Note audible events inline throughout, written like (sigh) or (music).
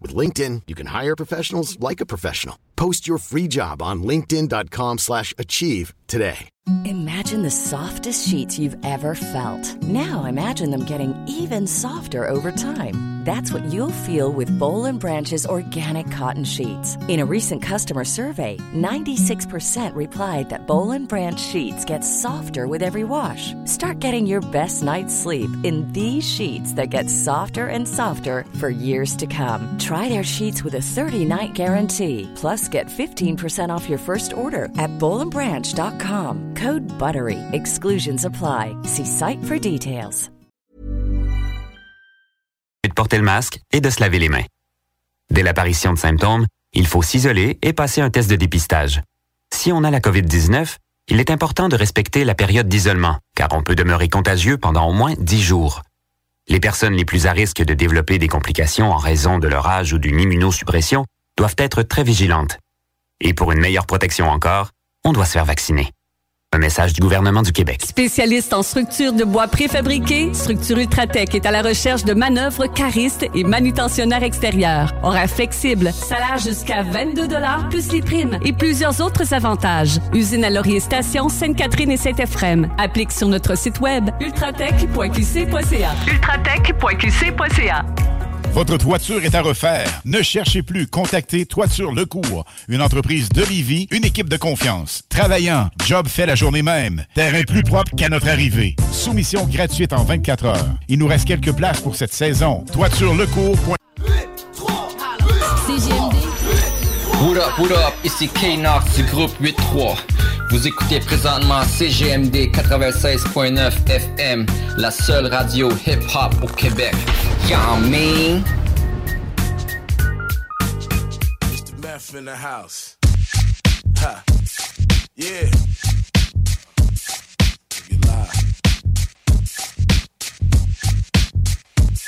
With LinkedIn, you can hire professionals like a professional. Post your free job on linkedin.com slash achieve today. Imagine the softest sheets you've ever felt. Now imagine them getting even softer over time. That's what you'll feel with Bowl Branch's organic cotton sheets. In a recent customer survey, 96% replied that Bowl Branch sheets get softer with every wash. Start getting your best night's sleep in these sheets that get softer and softer for years to come. Their sheets with a 30-night guarantee. Plus, get 15% off your first order at bowlandbranch.com. Code BUTTERY. Exclusions apply. See site for details. de porter le masque et de se laver les mains. Dès l'apparition de symptômes, il faut s'isoler et passer un test de dépistage. Si on a la COVID-19, il est important de respecter la période d'isolement, car on peut demeurer contagieux pendant au moins 10 jours. Les personnes les plus à risque de développer des complications en raison de leur âge ou d'une immunosuppression doivent être très vigilantes. Et pour une meilleure protection encore, on doit se faire vacciner. Un message du gouvernement du Québec. Spécialiste en structure de bois préfabriqués, Structure Ultratech est à la recherche de manœuvres caristes et manutentionnaires extérieurs. Horaires flexibles, salaire jusqu'à 22 plus les primes et plusieurs autres avantages. Usine à Laurier Station, Sainte-Catherine et Saint-Ephrem. Applique sur notre site web ultratech.qc.ca. ultratech.qc.ca. Votre toiture est à refaire. Ne cherchez plus. Contactez Toiture Lecourt, une entreprise de Livy, une équipe de confiance. Travaillant, job fait la journée même. Terrain plus propre qu'à notre arrivée. Soumission gratuite en 24 heures. Il nous reste quelques places pour cette saison. Toiturelecourt. CGMD. What up, what up, ici K-Nox du groupe 8-3. Vous écoutez présentement CGMD 96.9 FM, la seule radio hip-hop au Québec. Y'all? Mr. Meth in the house.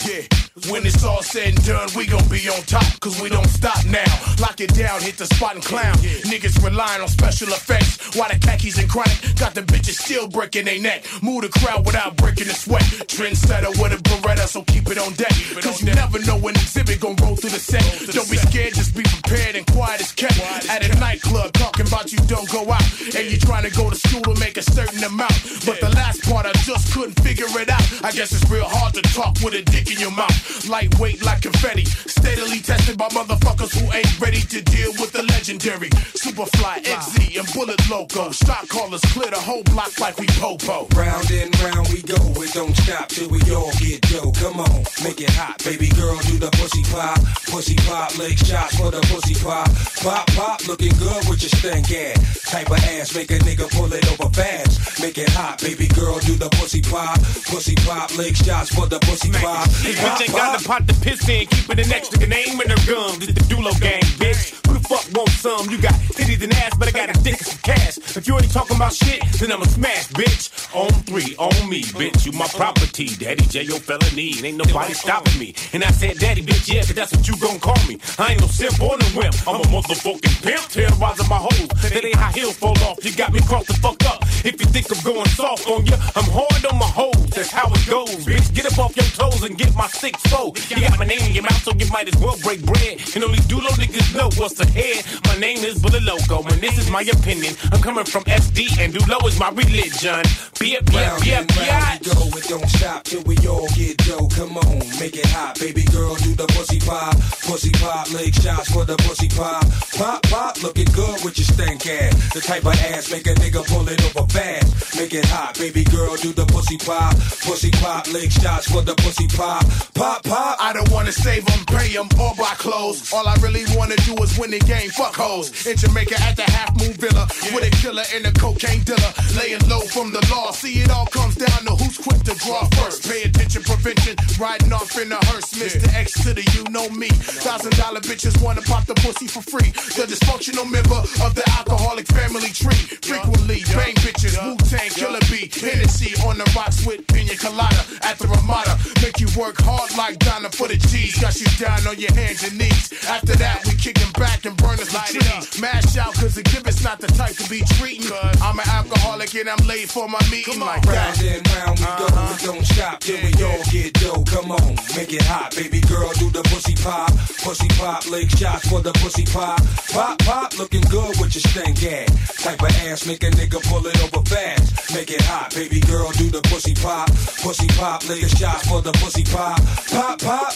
Yeah. When it's all said and done, we gon' be on top, cause we don't stop now. Lock it down, hit the spot and clown. Niggas relying on special effects. Why the khakis and chronic got the bitches still breaking their neck. Move the crowd without breaking the sweat. Trendsetter with a Beretta, so keep it on deck. Cause you never know when exhibit gon' roll through the set. Don't be scared, just be prepared and quiet as kept. At a nightclub, talking about you don't go out. And you trying to go to school to make a certain amount. But the last part, I just couldn't figure it out. I guess it's real hard to talk with a dick in your mouth. Lightweight like confetti. Steadily tested by motherfuckers who ain't ready to deal with the legendary. Superfly, XZ, and Bullet Loco. Shot callers clear the whole block like we popo. Round and round we go, it don't stop till we all get dough. Come on, make it hot, baby girl, do the pussy pop, pussy pop, leg shots for the pussy pop, pop pop, looking good with your stank ass. Type of ass, make a nigga pull it over fast. Make it hot, baby girl, do the pussy pop, pussy pop, leg shots for the pussy pop. Bitch ain't got the pot to piss in, keep it an extra name in her gum. This the Dulo gang, bitch. Who the fuck want some? You got titties and ass, but I got a dick and some cash. If you ain't talking about shit, then I'ma smash, bitch. On three, on me, bitch. You my property, daddy. J your felony. Ain't nobody stopping me. And I said, daddy, bitch, yeah, 'cause that's what you gon' call me. I ain't no simp or no wimp. I'm a motherfucking pimp, terrorizing my hoes. That ain't how heels fall off. You got me crossed the fuck up. If you think I'm going soft on you, I'm hard on my hoes. That's how it goes, bitch. Get up off your toes and get my six four. You got my name in your mouth, so you might as well break bread. And only do low niggas know what's ahead. My name is Bullet Loco, and this is my opinion. I'm coming from SD, and Dulo is my religion. Yep, yep, Round yep, and round yep. we go, it don't stop till we all get dough. Come on, make it hot, baby girl, do the pussy pop, pussy pop, leg shots for the pussy pop, pop pop, looking good with your stank ass. The type of ass make a nigga pull it over fast. Make it hot, baby girl, do the pussy pop, pussy pop, leg shots for the pussy pop, pop pop. I don't wanna save them, pay them, or buy clothes. All I really wanna do is win the game, fuck hoes. In Jamaica, at the half moon villa with a killer and a cocaine dealer. Laying low from the law. See, it all comes down to who's quick to draw first. Pay attention, prevention. Riding off in a hearse. Mr. X to the you know me. Thousand dollar bitches wanna pop the pussy for free. The dysfunctional member of the alcoholic family tree. Frequently, bang bitches, Wu Tang, Killer B, Hennessy on the rocks with pina colada at the Ramada. Make you work hard like Donna for the G's. Got you down on your hands and knees. After that, we kicking back and burn us like trees. Mash out, cause the gibbet's not the type to be treating. I'm an alcoholic and I'm late for my meeting like Round that. and round we go, we don't stop till we all get dough? Come on, make it hot, baby girl, do the pussy pop, pussy pop, lick shots for the pussy pop, pop pop, looking good with your stank ass. Type of ass make a nigga pull it over fast. Make it hot, baby girl, do the pussy pop, pussy pop, lick shots for the pussy pop, pop pop.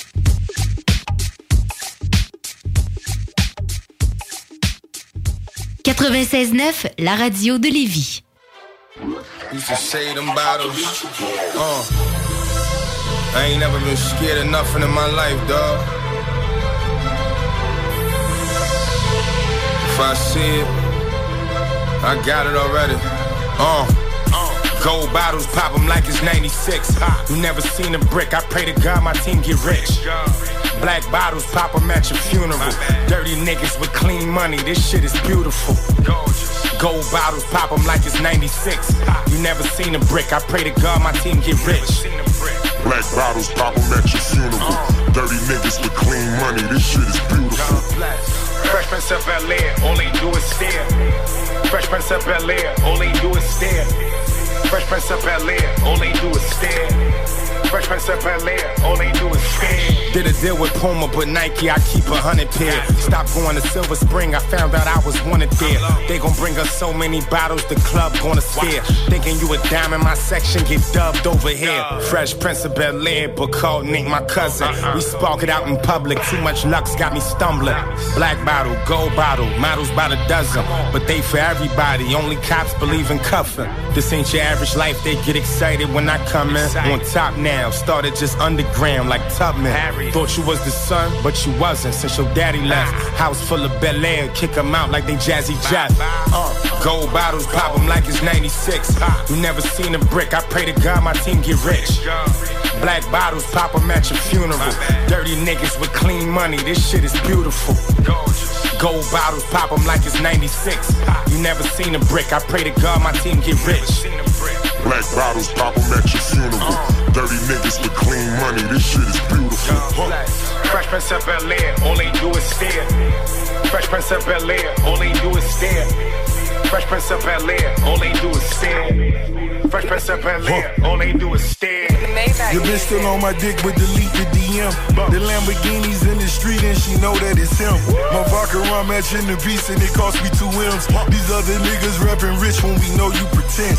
« 96.9, la radio de Lévis. Used to say them bottles. Uh, I ain't never been scared of nothing in my life, dog. If I see it, I got it already. Uh. Gold bottles pop 'em like it's 96. You never seen a brick. I pray to God my team get rich. Black bottles pop 'em at your funeral. Dirty niggas with clean money. This shit is beautiful. Gold bottles pop 'em like it's 96. You never seen a brick. I pray to God my team get rich. Black bottles pop 'em at your funeral. Uh. Dirty niggas with clean money, this shit is beautiful. Fresh Prince of Bel Air, all they do is stare. Fresh Prince of Bel Air, all they do is stare. Fresh Prince of Bel Air, all they do is stare. Fresh Prince of Bel Air, all they do is stare. Did a deal with Puma, but Nike, I keep a hundred pair. Stop going to Silver Spring, I found out I was wanted there. They gon' bring us so many bottles, the club gonna stare. Thinking you a dime in my section, get dubbed over here. Fresh Prince of Bel Air, but called Nick my cousin. We spark it out in public, too much luck's got me stumbling. Black bottle, gold bottle, models by the dozen. But they for everybody, only cops believe in cuffing. This ain't your average life, they get excited when I come in. On top now, started just underground like Tubman. Thought you was the son, but you wasn't since your daddy left. House full of Bel Air, kick 'em out like they Jazzy Jeff. Uh, gold bottles pop 'em like it's 96. You never seen a brick, I pray to God my team get rich. Black bottles pop 'em at your funeral. Dirty niggas with clean money, this shit is beautiful. Gold bottles pop 'em like it's 96. You never seen a brick, I pray to God my team get rich. Black bottles pop 'em at your funeral. Dirty niggas with clean money, this shit is beautiful. Fresh Prince of Bel Air, all they do is stare. Fresh Prince of Bel Air, all they do is stare. Fresh Prince of Bel Air, all they do is stare. Fresh Prince of Bel Air, all they do is stare. Your bitch still on my dick, but delete the DM. The Lamborghini's in the street and she know that it's him. My vodka rum matching the piece and it cost me two M's. These other niggas rapping rich when we know you pretend.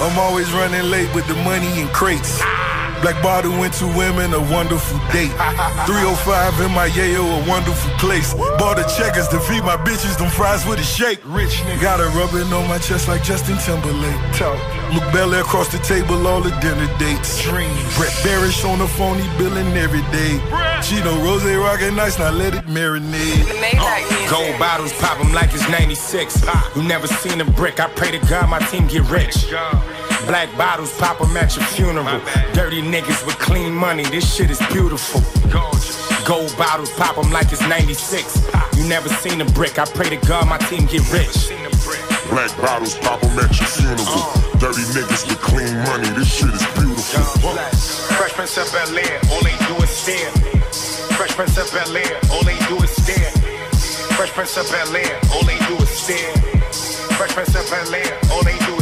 I'm always running late with the money in crates. Black bottle went to women, a wonderful date. 305 in my yayo, a wonderful place. Bought the checkers to feed my bitches, them fries with a shake. Rich nigga. Got her rubbing on my chest like Justin Timberlake. Talk. Look Bel Air across the table, all the dinner dates. Dreams. Brett Barish on the phone, he billing every day. She know Rose rockin' nice, now let it marinate. Gold bottles pop 'em like it's 96. You never seen a brick, I pray to God my team get rich. Black bottles pop 'em at your funeral. Dirty niggas with clean money, this shit is beautiful. Gold bottles pop 'em like it's 96. You never seen a brick, I pray to God my team get rich. Black bottles pop 'em at your funeral. Uh. Dirty niggas with clean money, this shit is beautiful. Fresh Prince of Bel Air, all they do is stare. Fresh Prince of Bel Air, all they do is stare. Fresh Prince of Bel Air, all they do is stare. Fresh Prince of Bel Air, all they do is stare.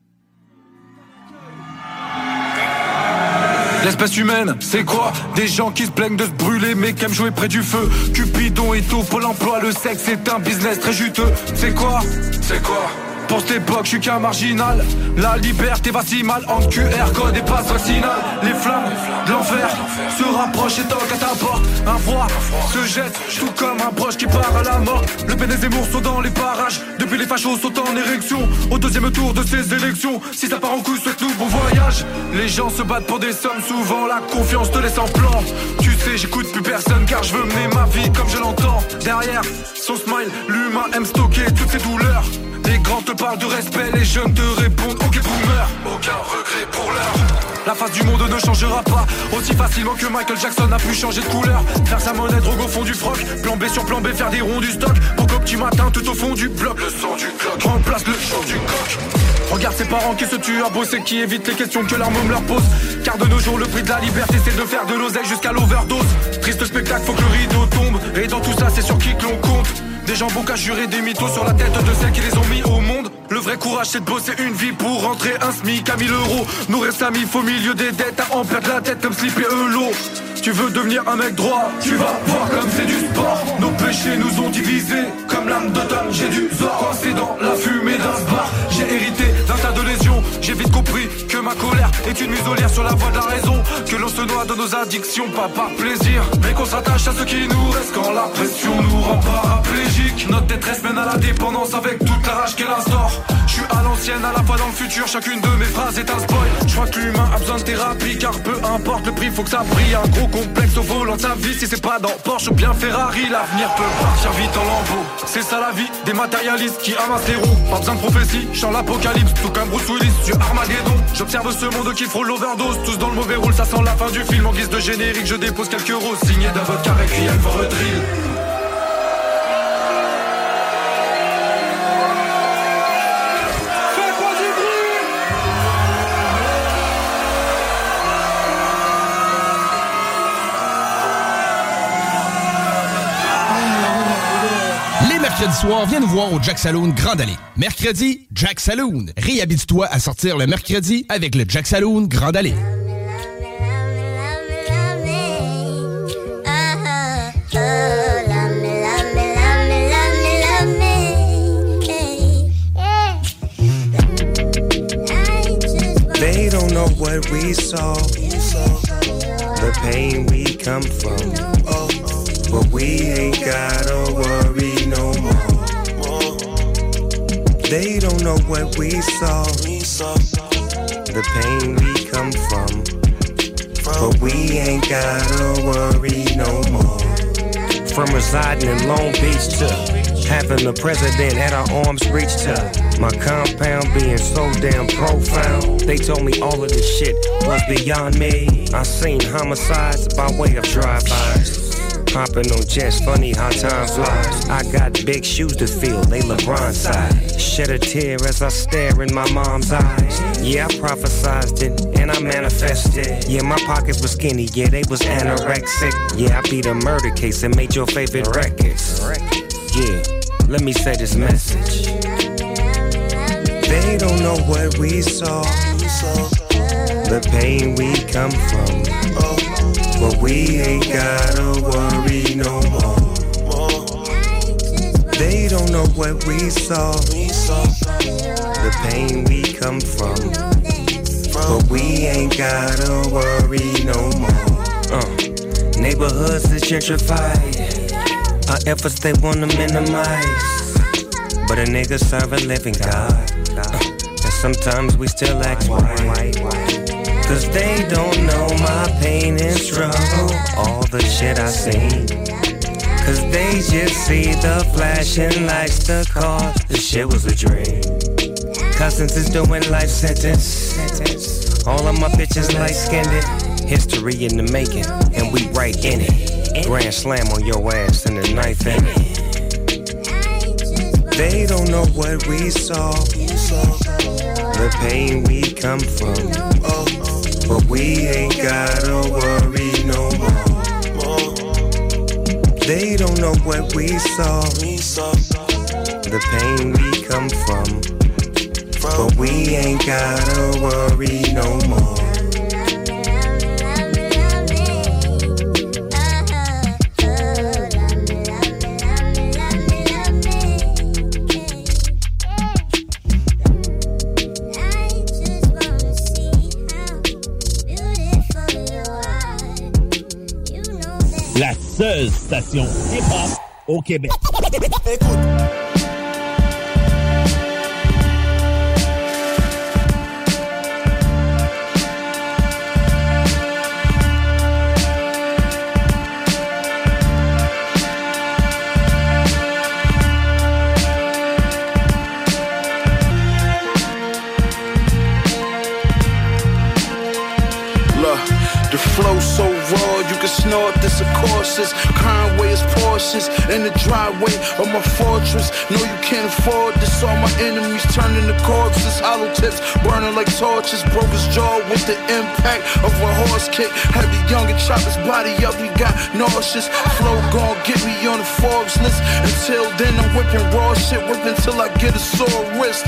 L'espèce humaine, c'est quoi Des gens qui se plaignent de se brûler mais qui aiment jouer près du feu. Cupidon et tout, Pôle emploi, le sexe est un business très juteux. C'est quoi C'est quoi pour cette époque, je suis qu'un marginal. La liberté va si mal en QR code et passe vaccinal. Les flammes de l'enfer se rapprochent et toquent à ta porte. Un froid se jette, tout comme un proche qui part à la mort. Le PN des sont dans les parages. Depuis les fachos sont en érection. Au deuxième tour de ces élections, si ça part en couille, souhaite-nous bon voyage. Les gens se battent pour des sommes, souvent la confiance te laisse en plan. Tu sais, j'écoute plus personne car je veux mener ma vie comme je l'entends. Derrière son smile, l'humain aime stocker toutes ses douleurs. Les grands te parlent de respect, les jeunes te répondent ok boomer Aucun regret pour l'heure. La face du monde ne changera pas. Aussi facilement que Michael Jackson a pu changer de couleur. Faire sa monnaie, drogue au fond du froc. Plan B sur plan B, faire des ronds du stock. Pour qu'au petit matin, tout au fond du bloc. Le son du clock. Remplace le chant du coq Regarde ses parents qui se tuent à bosser Qui évitent les questions que leur môme leur pose. Car de nos jours, le prix de la liberté C'est de faire de l'oseille jusqu'à l'overdose. Triste spectacle, faut que le rideau tombe. Et dans tout ça, c'est sur qui que l'on compte. Des gens qu'à jurer des mythos sur la tête de celles qui les ont mis au monde. Le vrai courage, c'est de bosser une vie pour rentrer un SMIC à 1000 euros. Nourrir sa mif au milieu des dettes, à en perdre la tête comme Slip et Eulot. Tu veux devenir un mec droit, tu vas voir comme c'est du sport. Nos péchés nous ont divisés, comme l'âme d'automne, j'ai du zor. Coincé dans la fumée d'un bar, j'ai hérité d'un tas de lésions. J'ai vite compris que ma colère est une muselière sur la voie de la raison. Que l'on se noie de nos addictions, pas par plaisir, mais qu'on s'attache à ce qui nous reste quand la pression nous rend paraplégique. Notre détresse mène à la dépendance avec toute la rage qu'elle instaure. Je suis à l'ancienne, à la fois dans le futur, chacune de mes phrases est un spoil. Je crois que l'humain a besoin de thérapie, car peu importe le prix, faut que ça brille. Un gros complexe au volant de sa vie, si c'est pas dans Porsche ou bien Ferrari, l'avenir peut partir vite en lambeaux. C'est ça la vie des matérialistes qui amassent les roues. Pas besoin de prophétie, chant l'apocalypse, tout comme Bruce Willis, Dieu Armageddon. J'observe ce monde qui frôle l'overdose, tous dans le mauvais rôle, ça sent la fin du film. En guise de générique, je dépose quelques roses, signé d'un vodka requiem for a drill. Soirs, viens nous voir au Jack Saloon Grand Allée. Mercredi, Jack Saloon. Réhabite-toi à sortir le mercredi avec le Jack Saloon Grand Allée. They don't know what we saw, the pain we come from. But we ain't gotta worry no more. From residing in Long Beach to having the president at our arms reach to my compound being so damn profound. They told me all of this shit was beyond me. I seen homicides by way of drive-bys. Hopping on jets, funny how time flies. I got big shoes to fill, they LeBron size. Shed a tear as I stare in my mom's eyes. Yeah, I prophesized it and I manifested. Yeah, my pockets were skinny, yeah, they was anorexic. Yeah, I beat a murder case and made your favorite records. Yeah, let me say this message. They don't know what we saw, the pain we come from. But we ain't gotta worry no more. They don't know what we saw, the pain we come from. But we ain't gotta worry no more. Uh, neighborhoods is gentrified. Our efforts they wanna minimize. But a nigga serve a living God. Uh, and sometimes we still act white. Cause they don't know my pain and struggle. All the shit I seen. Cause they just see the flashing lights, the cars. The shit was a dream. Cousins is doing life sentence. All of my bitches light skinned it. History in the making, and we right in it. Grand slam on your ass and the knife in it. They don't know what we saw, the pain we come from. But we ain't gotta worry no more. They don't know what we saw, the pain we come from. But we ain't gotta worry no more. Seule station hip-hop au Québec. Look, this, of course. It's Conway is In the driveway of my fortress. No, you can't afford this. All my enemies turning to corpses, hollow tips burning like torches. Broke his jaw with the impact of a horse kick. Had the young and chop his body up, he got nauseous. Flow gon' get me on the Forbes list. Until then, I'm whipping raw shit, whipping till I get a sore wrist.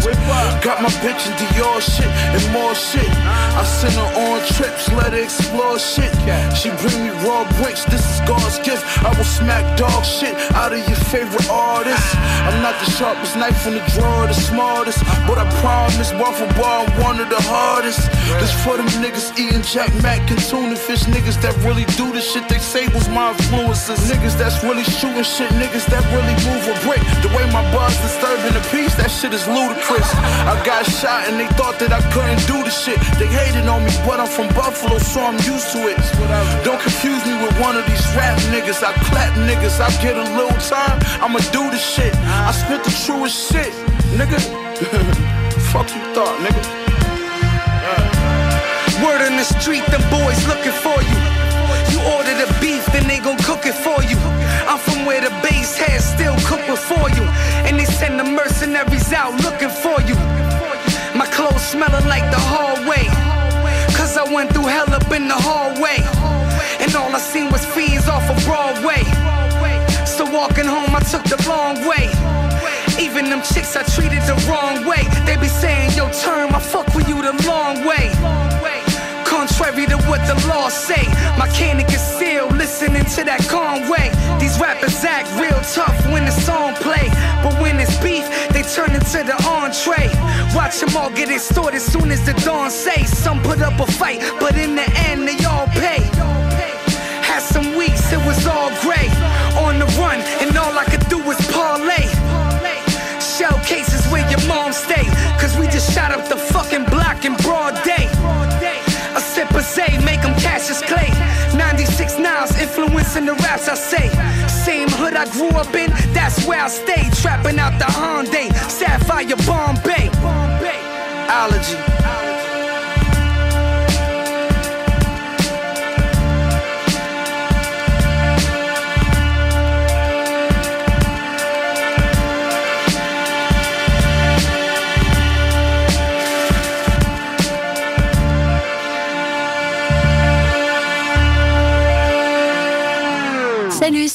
Got my bitch in Dior shit and more shit. I send her on trips, let her explore shit. She bring me raw bricks, this is God's gift. I will smack dog shit out of your favorite artist. I'm not the sharpest knife in the drawer, the smartest. But I promise, bar for one of the hardest. This for them niggas eating Jack Mac and tuna fish. Niggas that really do the shit they say was my influences. Niggas that's really shooting shit. Niggas that really move a brick. The way my bars disturbing the peace, that shit is ludicrous. I got shot and they thought that I couldn't do the shit. They hated on me, but I'm from Buffalo, so I'm used to it. Don't confuse me with one of these rap niggas. I clap niggas, I get a little time, I'ma do the shit. I spit the truest shit, nigga. (laughs) Fuck you thought, nigga. Word on the street, them boys looking for you. You order the beef, then they gon' cook it for you. I'm from where the base heads still cook before you. And they send the mercenaries out looking for you. My clothes smelling like the hallway. Cause I went through hell up in the hallway. And all I seen was fiends off of Broadway. Walking home, I took the long way. Even them chicks I treated the wrong way. They be saying, yo, turn, I fuck with you the long way. Contrary to what the law say, my cannon is still listening to that Conway. These rappers act real tough when the song play, but when it's beef, they turn into the entree. Watch them all get extorted soon as the dawn say. Some put up a fight, but in the end they all pay. Had some weeks, it was all gray. On the run, and all I could do was parlay. Shell cases where your mom stay. Cause we just shot up the fucking block in broad day. A sip of Zay, make them cash as clay. 96 Niles, influencing the raps I say. Same hood I grew up in, that's where I stay. Trapping out the Hyundai, Sapphire Bombay. Allergy.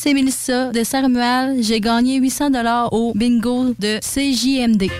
C'est Mélissa de Saint-Romuald. J'ai gagné 800 dollars au bingo de CJMD.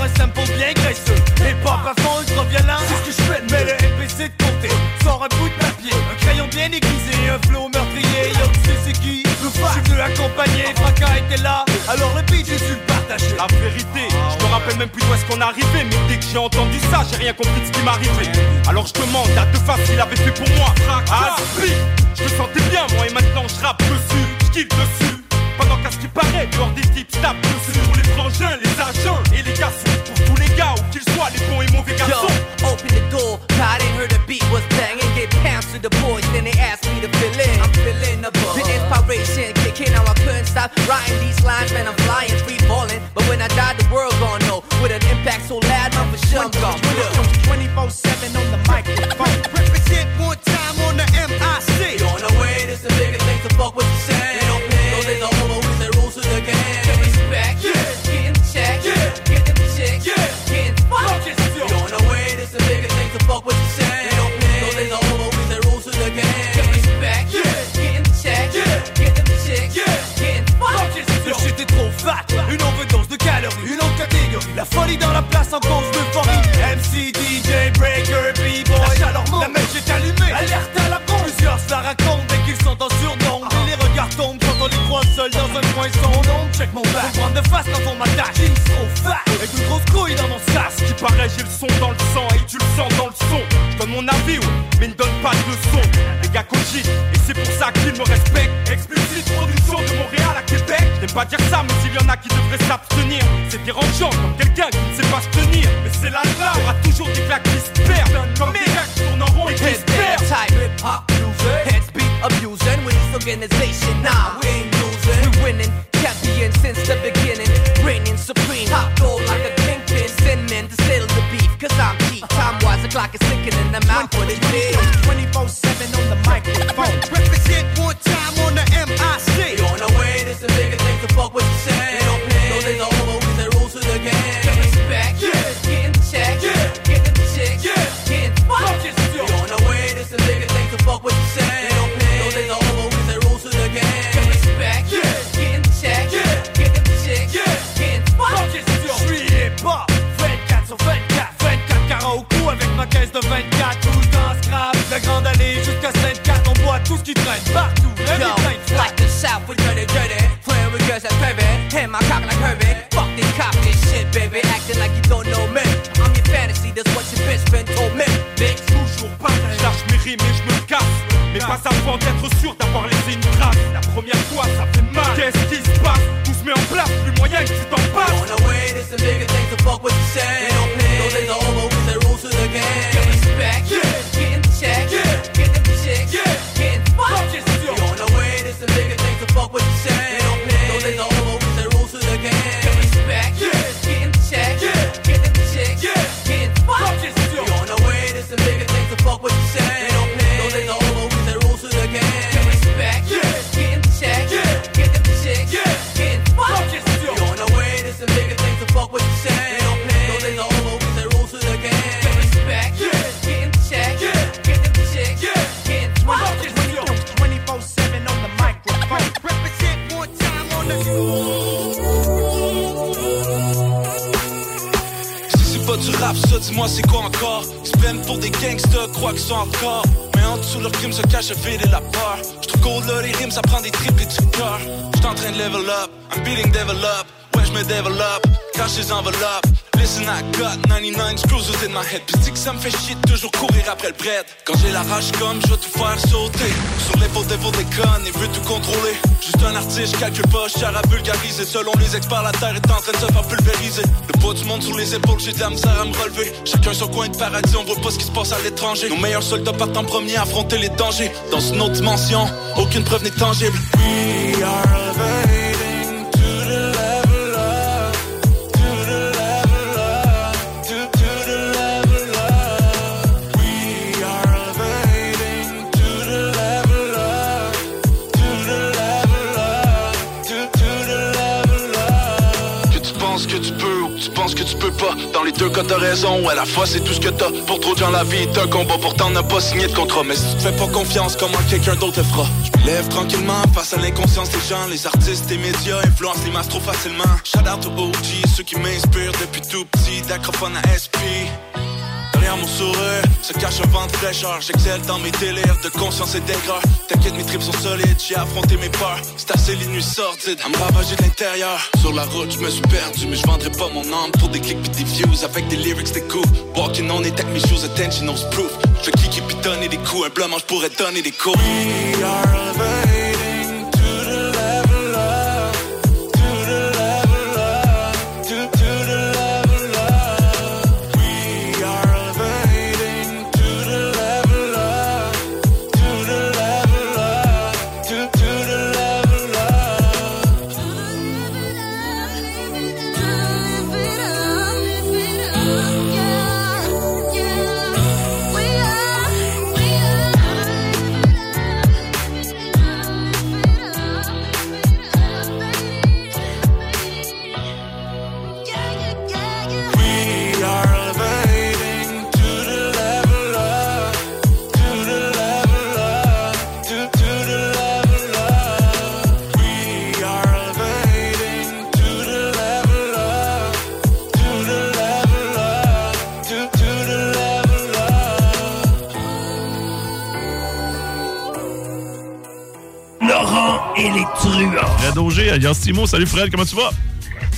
Sors un sample bien graisseux. Et pop à fond ultra violent, c'est ce que je fais. Mais le MPC de côté, sors un bout de papier, un crayon bien aiguisé, un flow meurtrier. Yo, tu sais c'est qui? Je suis venu accompagner, Fracas était là. Alors le beat, j'ai su le partager. La vérité, je me rappelle même plus d'où est-ce qu'on est arrivé. Mais dès que j'ai entendu ça, j'ai rien compris de ce qui m'arrivait. Alors je demande à deux faces s'il avait fait pour moi. Ah, je me sentais bien, moi, et maintenant je rappe dessus, je kiffe dessus. Pendant qu'à ce qui paraît, dehors des types tapent dessus. Pour les frangins, les agents et les garçons. Pour tous les gars, où qu'ils soient, les bons et mauvais garçons. Yo, open the door. I didn't hear the beat was banging. Get pounds to the boys, then they asked me to fill in. I'm filling the book. The inspiration kicking, now I couldn't stop writing these lines, man. I'm flying, free falling. But when I die, the world gon' know. With an impact so loud, man, for sure I'm gone. Twenty-four seven on the microphone. En cause d'euphorie MC, DJ, breaker, b-boy. La chaleur monte, la mèche est allumée. Alerte à la bombe Plusieurs se la racontent dès qu'ils sont en surnombre Et les regards tombent quand on les croise seuls dans un coin sans nom. Check mon back, prendre de face quand on m'attaque. Jeans trop fat, avec une grosse couille dans mon Ce qui paraît, j'ai le son dans le sang. Et tu le sens dans le son. Je donne mon avis, ouais, mais ne donne pas de leçon. Les gars cogitent, et c'est pour ça qu'ils me respectent. Explicite production de Montréal à Québec. J'aime pas dire ça, mais s'il y en a qui devraient s'abstenir, c'est dérangeant comme quelqu'un qui hip hop music. Heads be abusing with this organization. Nah, we ain't losing. We winning, champion since the beginning. Reigning supreme, top gold like a kingpin. Send men to settle the beef, cause I'm cheap. Time wise, the clock is ticking and I'm out for the day. 24 7 on the microphone. Tout ce qui traîne partout Yo, les like the South, we dirty, dirty. Playing with girls like baby. Hand my cock like Herbie. Fuck this cop this shit, baby. Acting like you don't know me. I'm your fantasy, that's what your bitch been told me. Bitch, Toujours. Je lâche mes rimes et je me casse. Mais pas avant d'être sûr d'avoir laissé c'est quoi encore? Ils se pour des gangsters, croient qu'ils sont encore Mais en dessous leur crime se cache le vide la peur. J'trouve cold là les rimes, ça prend des triples et du cœur. J'suis en train de level up, I'm beating devel up. Ouais j'me développe, cache les enveloppes Listen I got 99 screws within my head. Puis ça me fait chier toujours courir après le bread. Quand j'ai la rage comme, je vais tout faire sauter. Sur l'épaule des vos déconnes et veut tout contrôler. Juste un artiste, calcule pas, cher à vulgariser. Selon les experts, la terre est en train de se faire pulvériser. Le poids du monde sur les épaules, j'ai de la misère à me relever. Chacun son coin de paradis, on voit pas ce qui se passe à l'étranger. Nos meilleurs soldats partent en premier à affronter les dangers. Dans une autre dimension, aucune preuve n'est tangible. We are Dans les deux cas t'as raison, à la fois c'est tout ce que t'as. Pour trop de gens la vie est un combat, pourtant n'a pas signé de contrat. Mais si tu fais pas confiance, comment quelqu'un d'autre le fera? Lève tranquillement face à l'inconscience des gens. Les artistes et médias influencent les masses trop facilement. Shout out to OG, ceux qui m'inspirent depuis tout petit. D'acrophone à SP Mon sourire se cache un vent de fraîcheur. J'excelle dans mes délires de conscience et d'aigreur. T'inquiète mes tripes sont solides, j'ai affronté mes peurs. C'est assez les nuits sordides à me ravager de l'intérieur. Sur la route je me suis perdu mais je vendrai pas mon âme Pour des clics pis des views. Avec des lyrics des coups. Walking on avec mes shoes attention knows proof Je vais kicker pis donner des coups. Un blanc je pourrais donner des coups. We are Timo. Salut Fred, comment tu vas?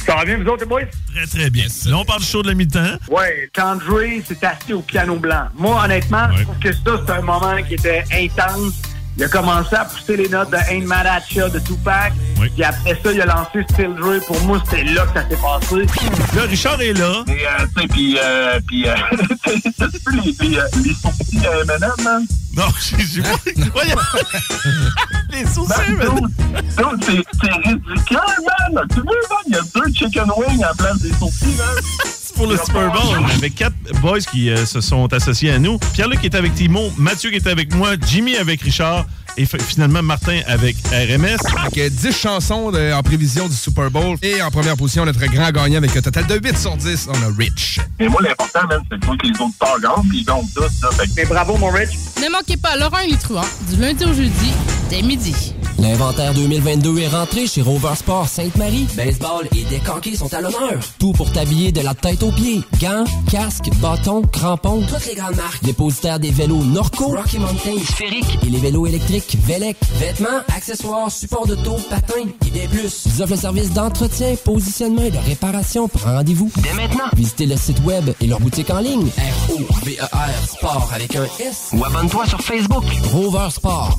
Ça va bien, vous autres, les boys? Très, très bien. Là, on parle show de la mi-temps. Ouais, quand Dre s'est assis au piano blanc. Moi, honnêtement, je trouve que ça, c'est un moment qui était intense. Il a commencé à pousser les notes de Ain't Mad At Ya de Tupac. Puis après ça, il a lancé Still Dre. Pour moi, c'était là que ça s'est passé. Là, Richard est là. Et, euh, tu sais, puis, euh, puis, euh, t'as-tu vu les, les, euh, les sourcils à M&M, man? Non, j'ai pas. Voyons. les sourcils, man. C'est c'est ridicule, man. Tu vois, man, il y a deux chicken wings à la place des sourcils, man. Pour le Super Bowl. Avec quatre boys qui euh, se sont associés à nous. Pierre-Luc est avec Timo, Mathieu qui est avec moi, Jimmy avec Richard et finalement Martin avec RMS. Donc, euh, 10 chansons de- en prévision du Super Bowl. Et en première position, notre grand gagnant avec un total de 8 sur 10, on a Rich. Mais moi, l'important, man, c'est de voir que les autres stars gagnent, puis ils gagnent tous, là. Fait que- Mais bravo, mon Rich. Ne manquez pas Laurent et les truands du lundi au jeudi dès midi. L'inventaire 2022 est rentré chez Rover Sport Sainte-Marie. Baseball et décanqués sont à l'honneur. Tout pour t'habiller de la tête aux pieds. Gants, casques, bâtons, crampons. Toutes les grandes marques. Dépositaire des vélos Norco, Rocky Mountain, Sphérique et les vélos électriques Velec. Vêtements, accessoires, supports de taux, patins et des plus. Ils offrent le service d'entretien, positionnement et de réparation. Prends rendez-vous dès maintenant. Visitez le site web et leur boutique en ligne. R-O-V-E-R Sport avec un S. Ou abonne-toi sur Facebook. Rover Sport.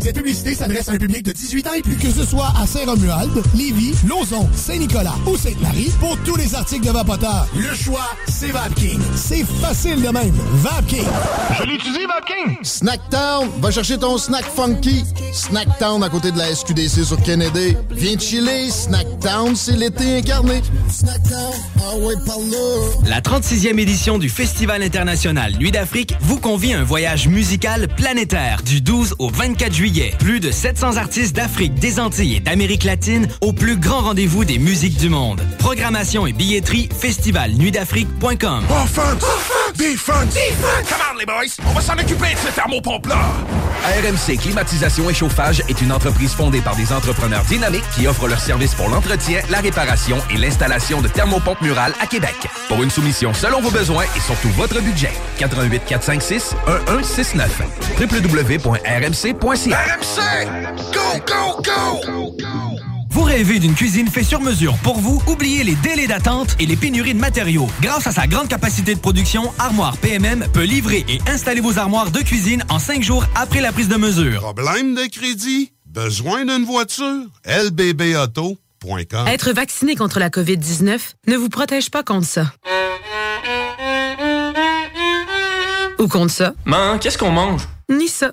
Cette publicité s'adresse à un public de 18 ans et plus. Que ce soit à Saint-Romuald, Lévis, Lauson, Saint-Nicolas ou Sainte-Marie, pour tous les articles de Vapoteur, le choix, c'est VapKing. C'est facile de même. VapKing. Je l'utilise, VapKing. Snacktown, va chercher ton snack funky. Snacktown à côté de la SQDC sur Kennedy. Viens chiller, Snacktown, c'est l'été incarné. Snacktown, ah ouais, par là. La 36e édition du Festival international Nuit d'Afrique vous convie à un voyage musical planétaire du 12 au 24 juillet. Plus de 700 artistes d'Afrique, des Antilles et d'Amérique latine au plus grand rendez-vous des musiques du monde. Programmation et billetterie festivalnuitdafrique.com. Defense! Come on, les boys! On va s'en occuper de ce thermopompe-là! RMC Climatisation et Chauffage est une entreprise fondée par des entrepreneurs dynamiques qui offrent leurs services pour l'entretien, la réparation et l'installation de thermopompes murales à Québec. Pour une soumission selon vos besoins et surtout votre budget, 88 456 1169 www.rmc.ca RMC! Go, go, go! Vous rêvez d'une cuisine faite sur mesure pour vous? Oubliez les délais d'attente et les pénuries de matériaux. Grâce à sa grande capacité de production, Armoire PMM peut livrer et installer vos armoires de cuisine en cinq jours après la prise de mesure. Problème de crédit? Besoin d'une voiture? lbbauto.com Être vacciné contre la COVID-19 ne vous protège pas contre ça. Ou contre ça. Man, qu'est-ce qu'on mange? Ni ça.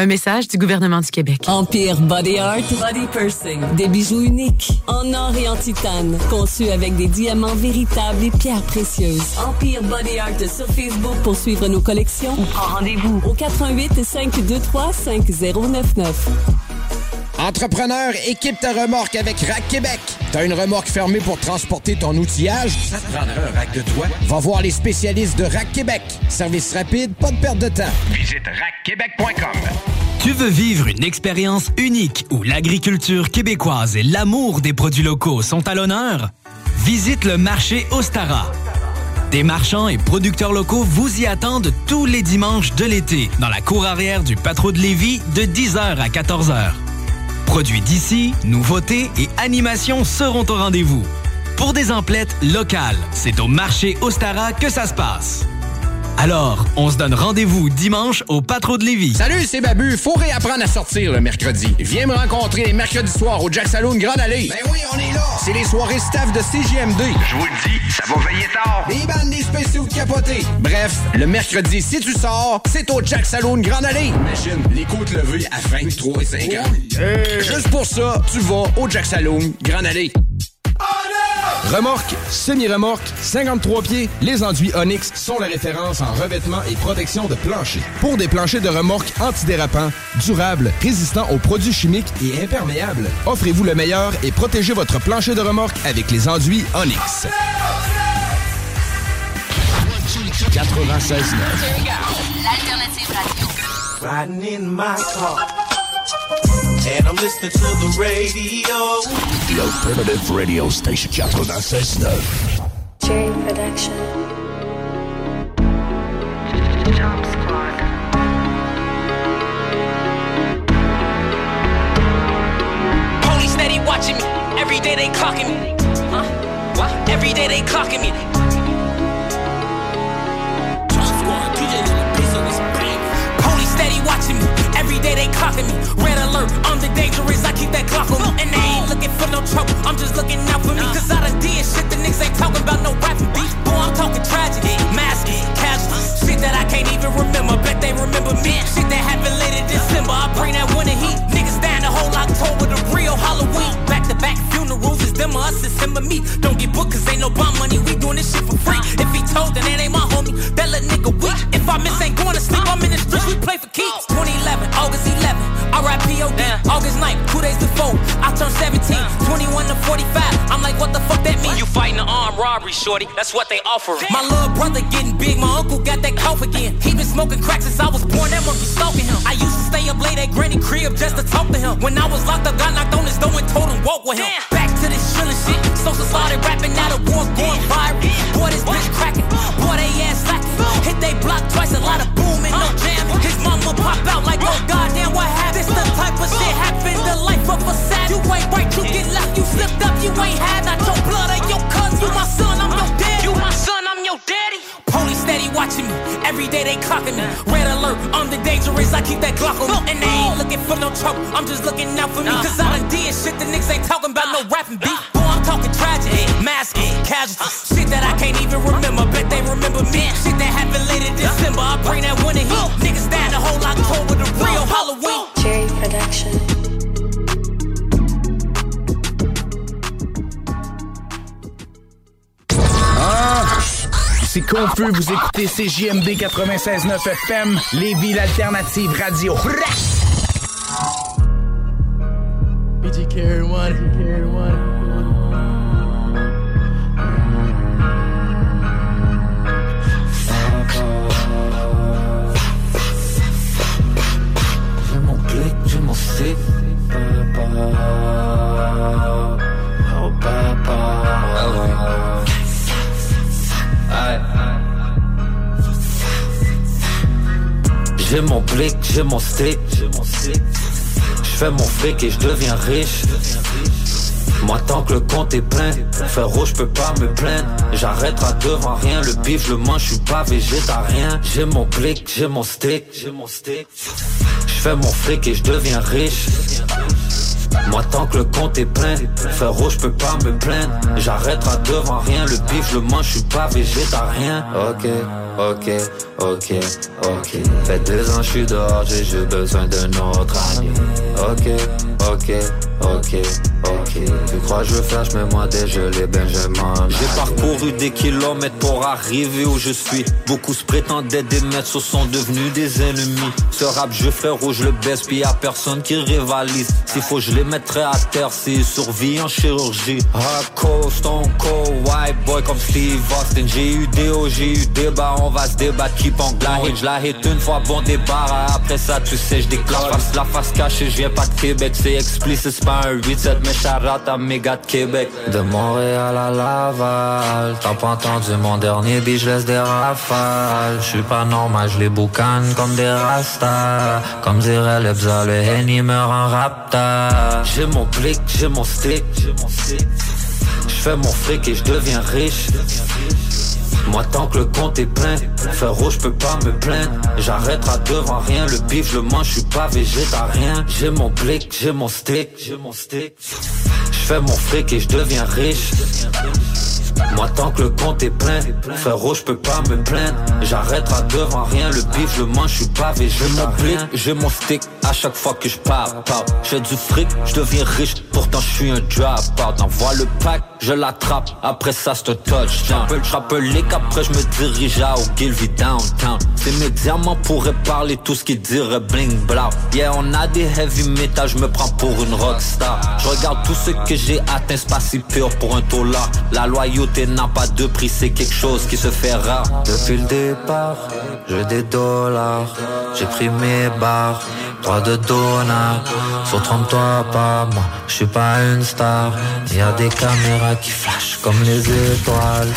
Un message du gouvernement du Québec. Empire Body Art, Body Pursing. Des bijoux uniques, en or et en titane, conçus avec des diamants véritables et pierres précieuses. Empire Body Art sur Facebook pour suivre nos collections rendez-vous au 88 523 5099. Entrepreneur, équipe ta remorque avec Rack Québec. T'as une remorque fermée pour transporter ton outillage? Ça te prendra un rack de toi? Va voir les spécialistes de Rack Québec. Service rapide, pas de perte de temps. Visite rackquebec.com. Tu veux vivre une expérience unique où l'agriculture québécoise et l'amour des produits locaux sont à l'honneur? Visite le marché Ostara. Des marchands et producteurs locaux vous y attendent tous les dimanches de l'été dans la cour arrière du Patro de Lévis de 10h à 14h. Produits d'ici, nouveautés et animations seront au rendez-vous. Pour des emplettes locales, c'est au marché Ostara que ça se passe. Alors, on se donne rendez-vous dimanche au Patro de Lévis. Salut, c'est Babu. Faut réapprendre à sortir le mercredi. Viens me rencontrer les mercredis soirs au Jack Saloon Grande Allée. Ben oui, on est là. C'est les soirées staff de CGMD. Je vous le dis, ça va veiller tard. Bandes, capoter. Bref, le mercredi, si tu sors, c'est au Jack Saloon Grande Allée. Imagine, les côtes levées à 23 et 50. Juste pour ça, tu vas au Jack Saloon Grande Allée. Remorque, semi-remorque, 53 pieds, les enduits Onyx sont la référence en revêtement et protection de plancher. Pour des planchers de remorque antidérapants, durables, résistants aux produits chimiques et imperméables, offrez-vous le meilleur et protégez votre plancher de remorque avec les enduits Onyx. 96 L'alternative radio. Riding in my car. And I'm listening to the radio. The alternative radio station 96.9. Jerry Production. Jump Squad. Police steady watching me. Every day they clocking me. Huh? What? Every day they clocking me. Watching me. Every day they clocking me. Red alert, I'm the dangerous. I keep that clock on me. And they ain't looking for no trouble. I'm just looking out for me. Cause I done did shit the niggas ain't talking about no rapping beef. Boy, I'm talking tragedy. Masking, casualties. Shit that I can't even remember. Bet they remember me. Shit that happened late in December. I bring that winter heat. Niggas down the whole October. The real Halloween. Back to back funerals. It's them or us. It's him or me. Don't get booked cause ain't no bomb money. We doing this shit for free. If he told, then that ain't my homie. That little nigga weak. If I miss ain't going to sleep, I'm in the streets. We play for keeps. 2011, August 11. R.I.P.O.D. August 9th, two days before. I turned 17, 21 to 45. I'm like, what the fuck that mean? You fighting an armed robbery, shorty. That's what they offer. My little brother getting big. My uncle got that cough again. He been smoking crack since I was born. That monkey stalking him. I used to stay up late at Granny crib just to talk to him. When I was locked up, got knocked on his door and told him walk with him. Back to this chillin' shit. Social started rapping, now the war going viral. Boy, this bitch cracking. Boy, they ass slacking. Hit they block twice, a lot of booming, no jamming. His mama pop out like, oh goddamn, what happened? This the type of shit happen, the life of a sad. You ain't right, you get left, you slipped up, you ain't had not your blood or your cuz. You my son, I'm your daddy. You my son, I'm your daddy. Police steady watching me. Every day they clocking me. Red alert, I'm the dangerous. I keep that Glock on me. And they ain't looking for no trouble. I'm just looking out for me. Cause I done did shit the niggas ain't talking about no rapping beef. I'm talking tragedy. Masking, casualties. Shit that I can't even remember. Bet they remember me. Shit that happened late in December. I bring that winter heat. Niggas down the whole October. The real Halloween. Jerry Production. Ah! C'est confus, vous écoutez CJMD 96.9 FM, les villes alternatives radio. BG carry one, carry one. J'ai mon blick, j'ai mon stick. Je fais mon fric et je deviens riche. Moi tant que le compte est plein, frérot je peux pas me plaindre. J'arrêterai devant rien, le bif le mange, je suis pas végétarien. J'ai mon blick, j'ai mon stick. J'ai mon stick. Je fais mon fric et je deviens riche. Moi tant que le compte est plein, frérot je peux pas me plaindre. J'arrêterai devant rien, le bif le mange, je suis pas végétarien. Ok, ok, ok, ok. Fait deux ans je suis dehors, j'ai juste besoin d'un autre année. Ok, ok, ok, ok. Tu crois que je veux flash, mais moi dégelé Benjamin. J'ai parcouru des kilomètres pour arriver où je suis. Beaucoup se prétendaient des maîtres, sont devenus des ennemis. Ce rap, je frérot, je le baisse, puis y'a personne qui rivalise. S'il faut, je les mettrai à terre s'ils survivent en chirurgie. Hardcore, stone cold, white boy comme Steve Austin. J'ai eu des hauts, j'ai eu des bas, on va se débattre, keep on glide. Je la hit une fois, bon débarras. Après ça, tu sais, je déclare. Face la face cachée, je viens pas de Québec, c'est explicite, c'est pas un 8-7, mais charate à mes de Québec. De Montréal à Laval, t'as pas entendu mon dernier beat, je laisse des rafales. Je suis pas normal, je les comme des rastas. Comme dirait le bza, le Henny meurt en rapta. J'ai mon blick, j'ai mon stick. Je fais mon fric et je deviens riche. Moi tant que le compte est plein, frérot je peux pas me plaindre. J'arrêterai devant rien, le bif je le mange, je suis pas végétarien. J'ai mon blick, j'ai mon stick, j'ai mon stick. Je mon fric et je deviens riche. Moi tant que le compte est plein, frérot je peux pas me plaindre. J'arrêterai devant rien, le bif je le mange, je suis pas J'ai mon blick, j'ai mon stick, à chaque fois que je parle, J'ai du fric, je deviens riche, pourtant je suis un drop Envoie le pack, je l'attrape, après ça c'est touchdown. Je rappelle qu'après je me dirige à Ogilvy downtown. C'est mes diamants pourraient parler tout ce qu'ils diraient bling blah. Yeah on a des heavy metal, je me prends pour une rockstar. Je regarde tout ce que j'ai atteint, c'est pas si pur pour un là La loyauté n'a pas de prix, c'est quelque chose qui se fait rare. Depuis le départ, j'ai des dollars. J'ai pris mes barres, droit de donneur. Sur toi pas, moi, je suis pas une star. Y a des caméras qui flashent comme les étoiles.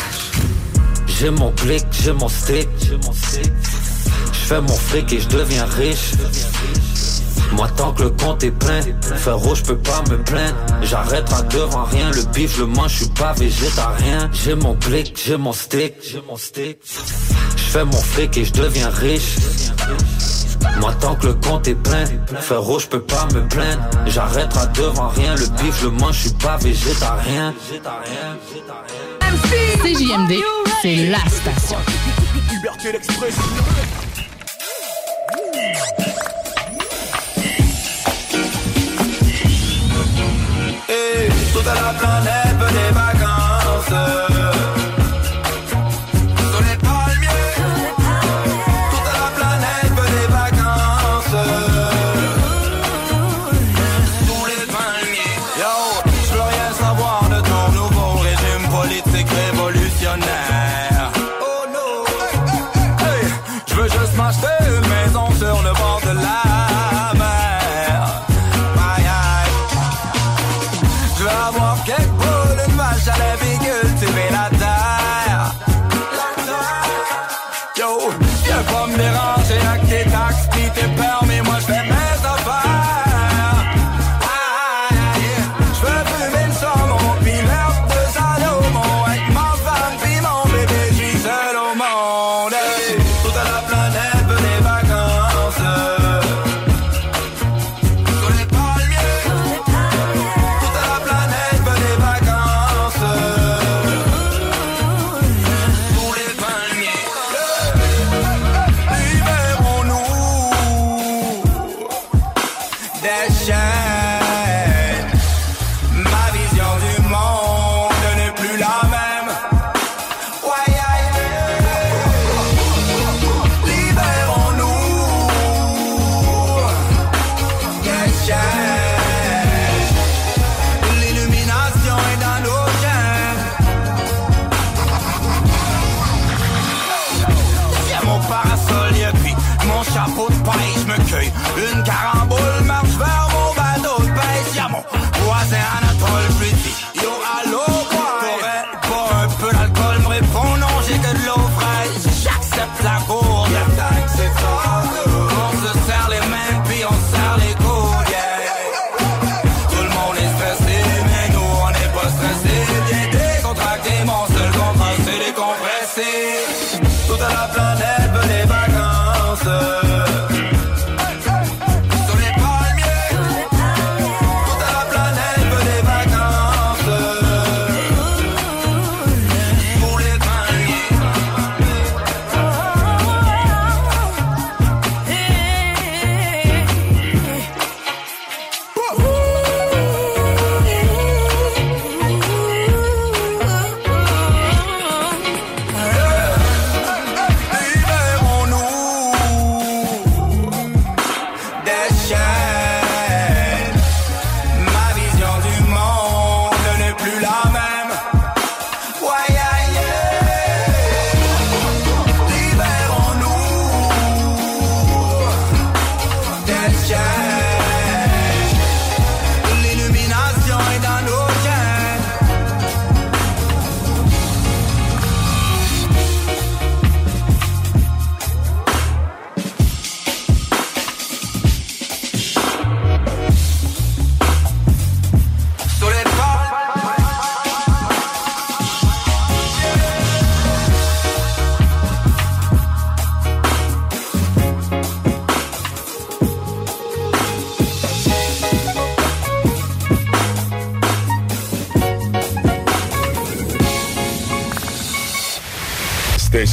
J'ai mon clic, j'ai mon stick. Je fais mon fric et je deviens riche. Moi tant que le compte est plein, frérot je peux pas me plaindre. J'arrêterai devant rien, le bif le mange, je suis pas végétarien. J'ai mon blick, j'ai mon stick, j'ai mon stick. Je fais mon fric et je deviens riche moi tant que le compte est plein, frérot je peux pas me plaindre. J'arrêterai devant rien, le bif le mange, je suis pas végétarien. CJMD, c'est la station. Toute la planète veut des vacances.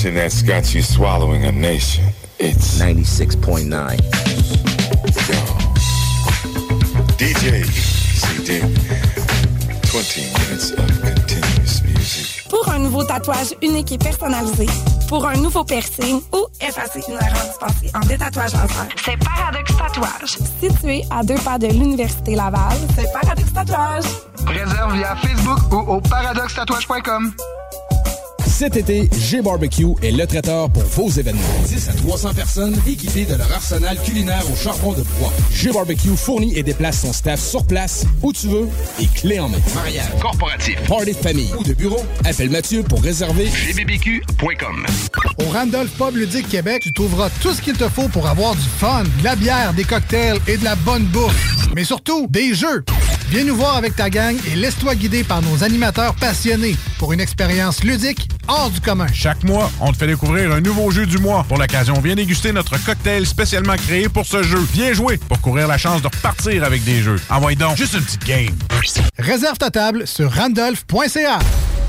Station that's got you swallowing a nation. It's 96.9. DJ CD. 20 minutes of continuous music. Pour un nouveau tatouage unique et personnalisé, pour un nouveau piercing ou effacer une erreur dispensée en détatouage laser, c'est Paradox Tatouage. Situé à deux pas de l'Université Laval, c'est Paradox Tatouage. Réserve via Facebook ou au paradoxtatouage.com. Cet été, G-Barbecue est le traiteur pour vos événements. 10 à 300 personnes équipées de leur arsenal culinaire au charbon de bois. G-Barbecue fournit et déplace son staff sur place, où tu veux, et clé en main. Mariage, corporatif, party de famille ou de bureau, appelle Mathieu pour réserver gbbq.com. Au Randolph Pub Ludique Québec, tu trouveras tout ce qu'il te faut pour avoir du fun, de la bière, des cocktails et de la bonne bouffe. Mais surtout, des jeux. Viens nous voir avec ta gang et laisse-toi guider par nos animateurs passionnés pour une expérience ludique hors du commun. Chaque mois, on te fait découvrir un nouveau jeu du mois. Pour l'occasion, viens déguster notre cocktail spécialement créé pour ce jeu. Viens jouer pour courir la chance de repartir avec des jeux. Envoie donc juste une petite game. Réserve ta table sur randolph.ca.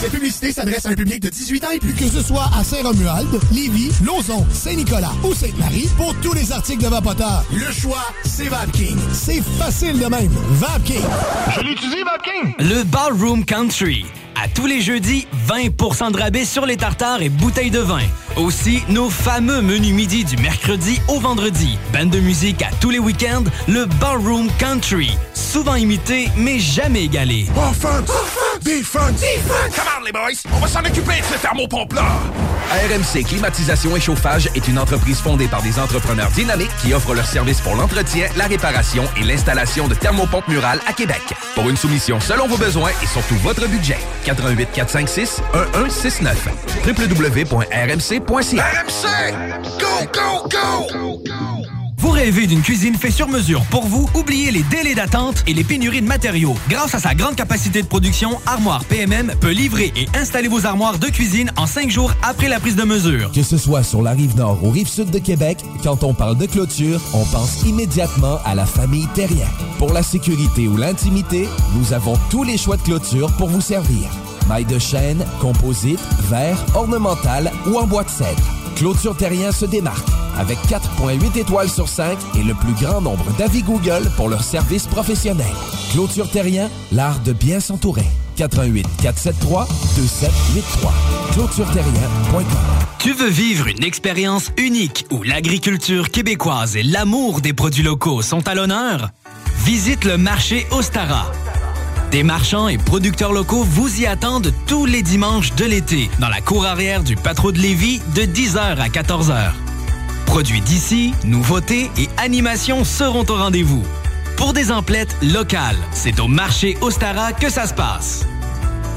Cette publicité s'adresse à un public de 18 ans et plus, que ce soit à Saint-Romuald, Lévis, Lauson, Saint-Nicolas ou Sainte-Marie, pour tous les articles de Vapoteur. Le choix, c'est VapKing. C'est facile de même. VapKing. Je l'utilise, VapKing. Le Ballroom Country. À tous les jeudis, 20% de rabais sur les tartares et bouteilles de vin. Aussi, nos fameux menus midi du mercredi au vendredi. Bande de musique à tous les week-ends, le Ballroom Country. Souvent imité, mais jamais égalé. Offense! Defense! Defense! Come on, les boys! On va s'en occuper de ce thermopompe-là! RMC Climatisation et Chauffage est une entreprise fondée par des entrepreneurs dynamiques qui offrent leurs services pour l'entretien, la réparation et l'installation de thermopompes murales à Québec. Pour une soumission selon vos besoins et surtout votre budget. 88 456 1169 www.rmc.ca RMC! Go, go, go! Vous rêvez d'une cuisine faite sur mesure pour vous? Oubliez les délais d'attente et les pénuries de matériaux. Grâce à sa grande capacité de production, Armoire PMM peut livrer et installer vos armoires de cuisine en cinq jours après la prise de mesure. Que ce soit sur la rive nord ou rive sud de Québec, quand on parle de clôture, on pense immédiatement à la famille Terrien. Pour la sécurité ou l'intimité, nous avons tous les choix de clôture pour vous servir. Maille de chêne, composite, verre, ornemental ou en bois de cèdre. Clôture Terrien se démarque avec 4.8 étoiles sur 5 et le plus grand nombre d'avis Google pour leur service professionnel. Clôture Terrien, l'art de bien s'entourer. 88 473 2783. ClôtureTerrien.com. Tu veux vivre une expérience unique où l'agriculture québécoise et l'amour des produits locaux sont à l'honneur? Visite le marché Ostara. Des marchands et producteurs locaux vous y attendent tous les dimanches de l'été dans la cour arrière du Patro de Lévis de 10h à 14h. Produits d'ici, nouveautés et animations seront au rendez-vous. Pour des emplettes locales, c'est au marché Ostara que ça se passe.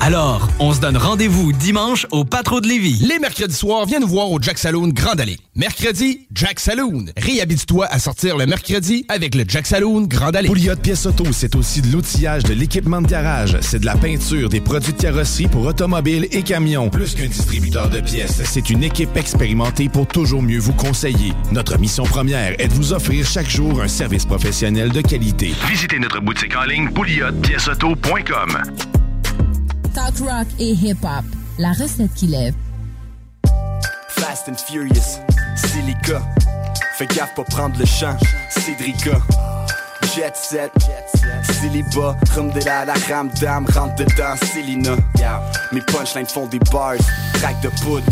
Alors, on se donne rendez-vous dimanche au Patro de Lévis. Les mercredis soirs, viens nous voir au Jack Saloon Grande Allée. Mercredi, Jack Saloon. Réhabite-toi à sortir le mercredi avec le Jack Saloon Grande Allée. Pouliot Pièces Auto, c'est aussi de l'outillage, de l'équipement de garage. C'est de la peinture, des produits de carrosserie pour automobiles et camions. Plus qu'un distributeur de pièces, c'est une équipe expérimentée pour toujours mieux vous conseiller. Notre mission première est de vous offrir chaque jour un service professionnel de qualité. Visitez notre boutique en ligne pouliotpièceauto.com. Talk rock et hip-hop. La recette qui lève. Fast and Furious, Silica. Fais gaffe pour prendre le champ, Cédrica. Jet set, Célibat, rhum de la la rame dame, rentre dedans, Célina. Mes punchlines font des bars, track de poudre.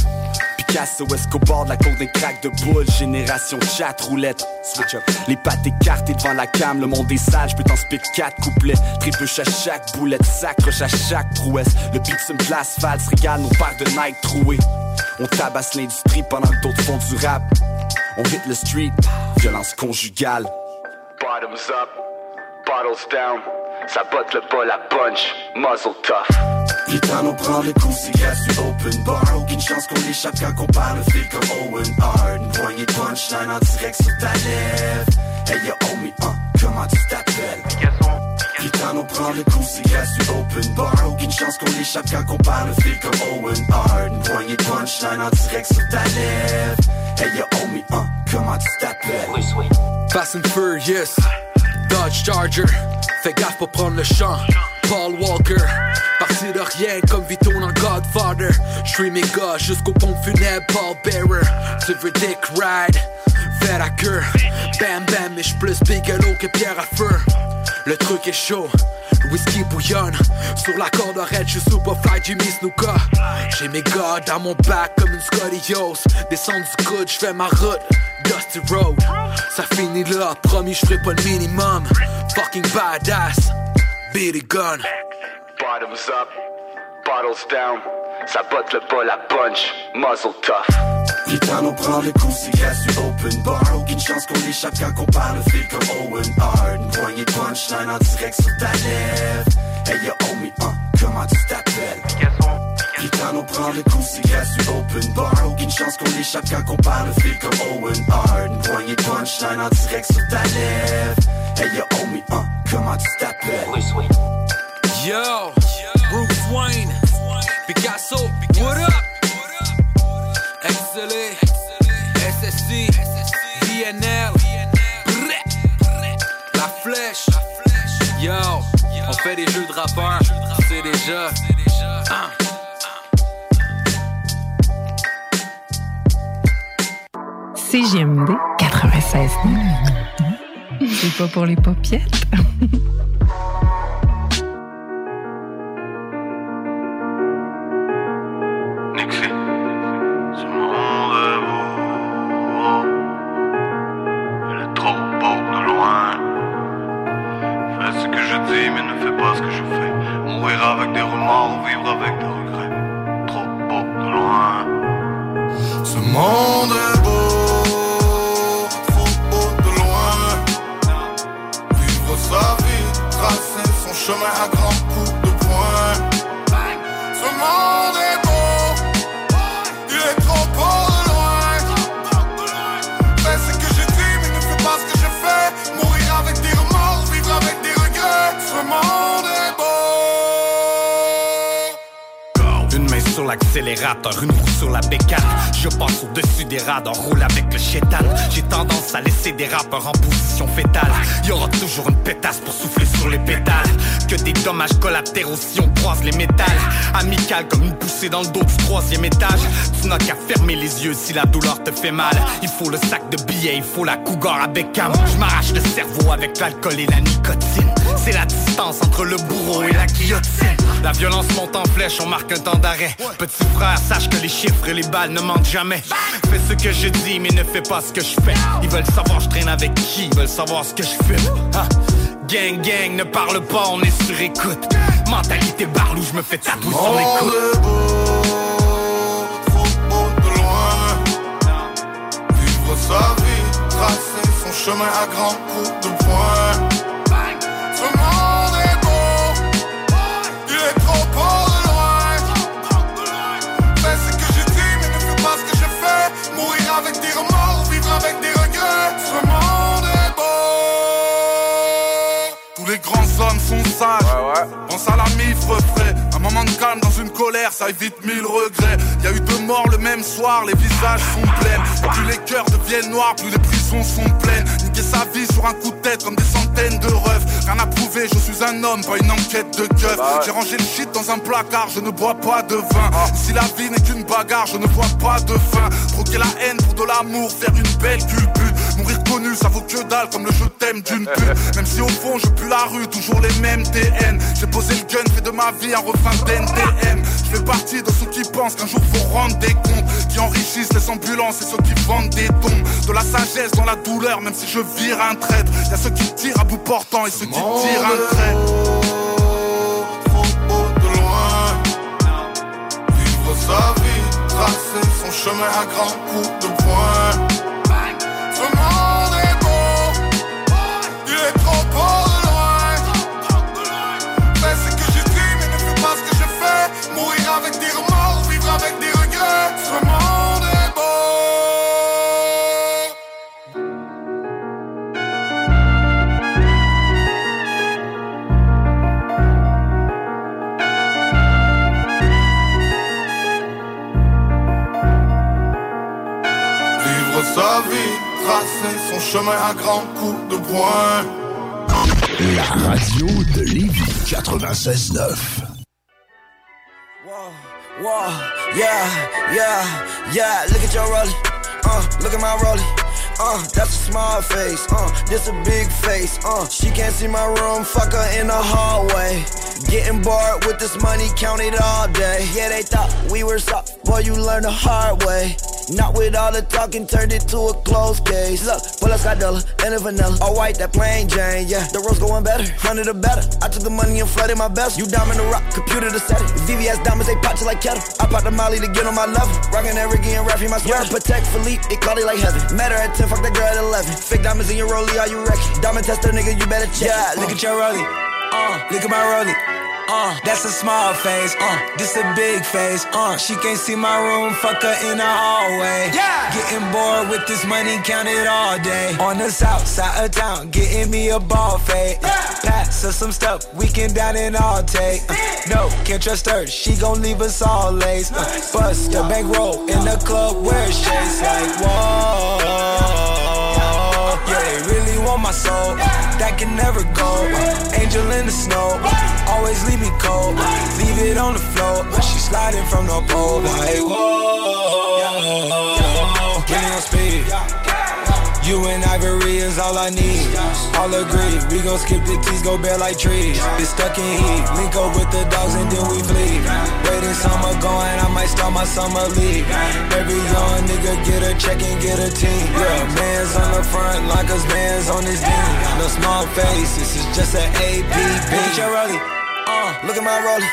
Picasso, Escobar, de la d'un crack de boule. Génération chat, roulette. Switch up. Les pattes écartées devant la cam, le monde est sale, j'peux t'en spit 4 couplets. Trébuche à chaque boulette, s'accroche à chaque prouesse. Le me place, l'asphalte, se régale nos de Nike trouées. On tabasse l'industrie pendant que d'autres font du rap. On hit le street, violence conjugale. Bottoms up, bottles down. Ça botte le bol à punch, muzzle tough. Putain, on prend le coup, c'est gars du open bar. Aucune chance qu'on échappe quand on parle fil comme Owen Hart. Une poignée de punchline en direct sur ta lèvre. Hey yo, homie, hein, comment tu t'appelles? Putain, on prend le coup, c'est gars du open bar? Aucune chance qu'on échappe quand on parle fil comme Owen Hart. Une poignée de punchline en direct sur ta lèvre. Hey yo, homie, hein, comment tu t'appelles? Fast and Furious, Dodge Charger, fais gaffe pour prendre le champ. Paul Walker, parti de rien comme Vito dans Godfather. J'suis gars jusqu'au pont funèbre, Paul Bearer. Tu veux Dick Ride, fais la queue. Bam bam, mais j'suis plus Bigelow que Pierre à feu. Le truc est chaud, le whisky bouillonne. Sur la corde arrête, j'suis super fly Jimmy Snuka. J'ai mes gars dans mon bac comme une Scotty-Yos. Descends du coude, j'fais ma route. Dusty Road, ça finit là, promis j'ferai pas le minimum. Fucking badass, it gun. Bottoms up, bottles down. Ça botte le bol à punch, muzzle tough. Putain, on prend le coup, c'est gars du open bar. Aucune chance qu'on échappe quand on parle fil comme Owen Hart. Une poignée de punchline en direct sur ta lèvre. Hey yo, homie, hein, comment tu t'appelles? Putain, on prend le coup, c'est gars du open bar. Aucune chance qu'on échappe quand on parle fil comme Owen Hart. Une poignée de punchline en direct sur ta lèvre. Hey yo, homie, hein, comment tu t'appelles? Yo, Bruce Wayne, Picasso, what up? XLA, SSC, VNL. La Flèche, yo, on fait des jeux de rappeurs, c'est déjà. Hein. CGMD 96 C'est pas pour les popiettes. (laughs) l'accélérateur, une roue sur la bécane. Je passe au-dessus des radars, roule avec le chétan. J'ai tendance à laisser des rappeurs en position fétale. Y toujours une pétasse pour souffler sur les pétales. Que des dommages collatéraux si on croise les métals. Amical comme une poussée dans le dos du troisième étage. Tu n'as qu'à fermer les yeux si la douleur te fait mal. Il faut le sac de billets, il faut la cougar avec cam. Je m'arrache le cerveau avec l'alcool et la nicotine. C'est la distance entre le bourreau et la guillotine. La violence monte en flèche, on marque un temps d'arrêt. Petit frère, sache que les chiffres et les balles ne mentent jamais. Fais ce que je dis, mais ne fais pas ce que je fais. Ils veulent savoir je traîne avec qui, ils veulent savoir ce que je fume. Ah. Gang, gang, ne parle pas, on est sur écoute. Mentalité barlou, je me fais tatouer sur les coudes. beau de loin. Vivre sa vie, tracer son chemin à grands coups de poing. Ça évite mille regrets. Y a eu deux morts le même soir, les visages sont pleins. Plus les cœurs deviennent noirs, plus les prisons sont pleines. Niquer sa vie sur un coup de tête comme des centaines de refs. Rien à prouver, je suis un homme, pas une enquête de keuf. J'ai rangé le shit dans un placard, je ne bois pas de vin. Si la vie n'est qu'une bagarre, je ne vois pas de fin. Troquer la haine pour de l'amour, faire une belle culbute. Mourir connu, ça vaut que dalle comme le je t'aime d'une pute. Même si au fond je pue la rue, toujours les mêmes TN. J'ai posé le gun, fait de ma vie un refrain d'NTM. Je fais partie de ceux qui pensent qu'un jour faut rendre des comptes. Qui enrichissent les ambulances et ceux qui vendent des dons. De la sagesse dans la douleur, même si je vire un traître. Y'a ceux qui tirent à bout portant et ceux qui tirent un trait. Sa vie, tracer son chemin à grands coups de poing. Chemin un grand coup de poing. La radio de Lévis 96.9. Whoa, yeah, yeah, yeah. Look at your rollie. Uh, look at my rollie. Uh, that's a small face. Uh, this a big face. Uh, she can't see my room. Fuck her in the hallway. Getting bored with this money, count it all day. Yeah, they thought we were soft. Boy, you learn the hard way. Not with all the talking, turned it to a closed case. Look, pull up Scotella and a vanilla. All white, that plain Jane, yeah. The road's going better, hundred or better. I took the money and flooded my best. You diamond the rock, computer to set it. VVS diamonds, they pop you like kettle. I pop the molly to get on my level. Rockin' that Ricky and Raffy, my sweater. Yeah, protect Philippe, it called it like heaven. Met her at 10, fuck that girl at 11. Fake diamonds in your rollie, are you wrecking? Diamond tester, nigga, you better check. Yeah, look at your rollie. Uh, look at my rollie. Uh, that's a small face. Uh, this a big face. Uh, she can't see my room. Fuck her in the hallway. Yeah. Getting bored with this money, count it all day. On the south side of town, getting me a ball fade. Uh, pass her some stuff, we can down and all take. Uh, no, can't trust her. She gon' leave us all laced. Uh, bust a bankroll in the club where shades like whoa. Yeah, they really want my soul. That can never go. Angel in the snow. Always leave me cold. Leave it on the floor. She sliding from the pole. Like, whoa. Getting on speed. You and Ivory is all I need. All agree, we gon' skip the keys, go bare like trees. It's stuck in heat, link up with the dogs and then we flee. Waiting summer going, I might start my summer league. Every young nigga get a check and get a team. Yeah, man's on the front, like us man's on his team. No small face, this is just an AP. Bitch, you're early. Look at my rollie.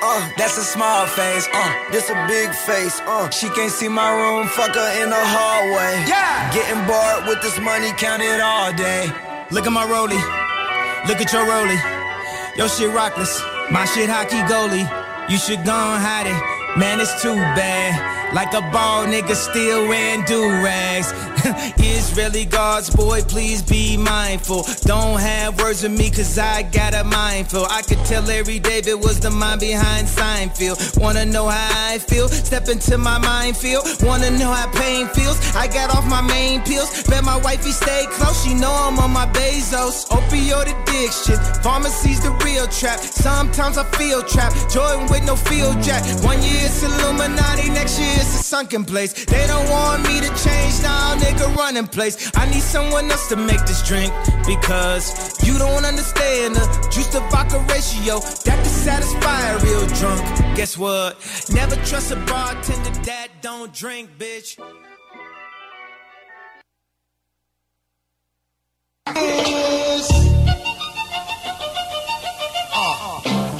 Uh, that's a small face. Uh, this a big face. Uh, she can't see my room. Fuck her in the hallway. Yeah. Getting bored with this money, count it all day. Look at my rollie. Look at your rollie. Your shit rockless. My shit hockey goalie. You should go and hide it. Man, it's too bad. Like a ball nigga still wearing do-rags. (laughs) Israeli guards, boy, please be mindful. Don't have words with me, cause I got a mindful. I could tell Larry David was the mind behind Seinfeld. Wanna know how I feel? Step into my minefield. Wanna know how pain feels? I got off my main pills. Bet my wifey stay close, she know I'm on my Bezos. Opioid addiction, pharmacy's the real trap. Sometimes I feel trapped. Jordan with no field jack. One year it's Illuminati, next year it's a sunken place. They don't want me to change now, nigga, running place. I need someone else to make this drink because you don't understand the juice to vodka ratio that can satisfy a real drunk. Guess what? Never trust a bartender that don't drink, bitch.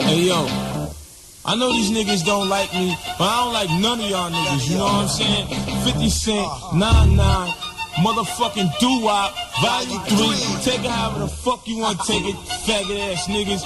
Hey yo, I know these niggas don't like me, but I don't like none of y'all niggas, you know what I'm saying? 50 Cent, 99, motherfucking doo-wop, volume 3, take it however the fuck you want to take it, faggot ass niggas.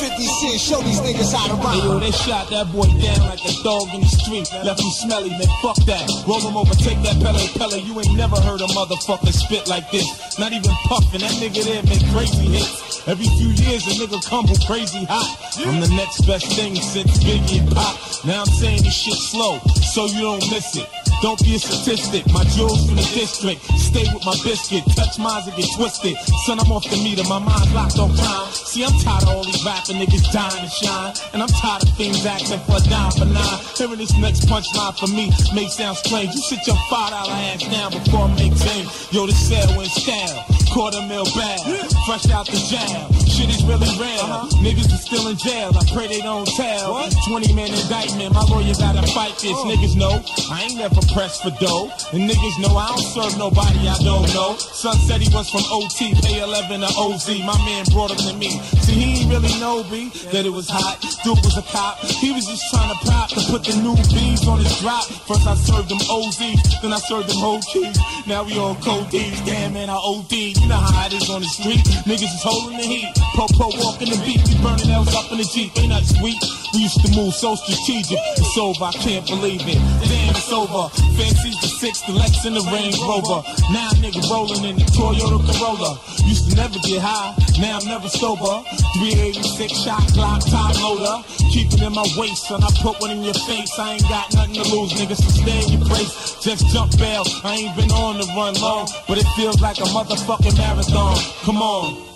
50 Cent, show these niggas how to rhyme. Hey yo, they shot that boy down like a dog in the street. Left him smelly, man, fuck that. Roll him over, take that Pele Pele. You ain't never heard a motherfucker spit like this. Not even puffin', that nigga there make crazy hits. Every few years, a nigga come with crazy hot. I'm the next best thing since Biggie and Pop. Now I'm saying this shit slow, so you don't miss it. Don't be a statistic, my jewels from the district. Stay with my biscuit, touch mines and get twisted. Son, I'm off the meter, my mind locked on crime. See, I'm tired of all these rapping niggas dying to shine. And I'm tired of things acting for a dime for nine. Hearing this next punchline for me may sound strange. You sit your five dollar ass down before I make change. Yo, this sale in style. Quarter mil bag, fresh out the jail. Shit is really real. Uh-huh. Niggas is still in jail. I pray they don't tell. 20 man indictment. My lawyer gotta fight this. Oh. Niggas know I ain't never pressed for dough. And niggas know I don't serve nobody I don't know. Son said he was from OT, pay 11 to OZ. My man brought him to me. See, he ain't really know B that it was hot. Dude was a cop. He was just trying to pop to put the new B's on his drop. First I served him OZ, then I served him whole keys. Now we on D's. Damn man, I OD. You know how it is on the street. Niggas is holding the heat. Po-po walking the beat. We burning L's up in the Jeep. Ain't that sweet? We used to move so strategic. It's over, I can't believe it. Damn, it's over. Fancy's the six, the Lex and the Range Rover. Now nigga rolling in the Toyota Corolla. Used to never get high, now I'm never sober. 386 shot Glock time loader. Keep it in my waist, son. I put one in your face. I ain't got nothing to lose, nigga. So stay in your place. Just jump bail. I ain't been on the run long, but it feels like a motherfucking marathon. Come on.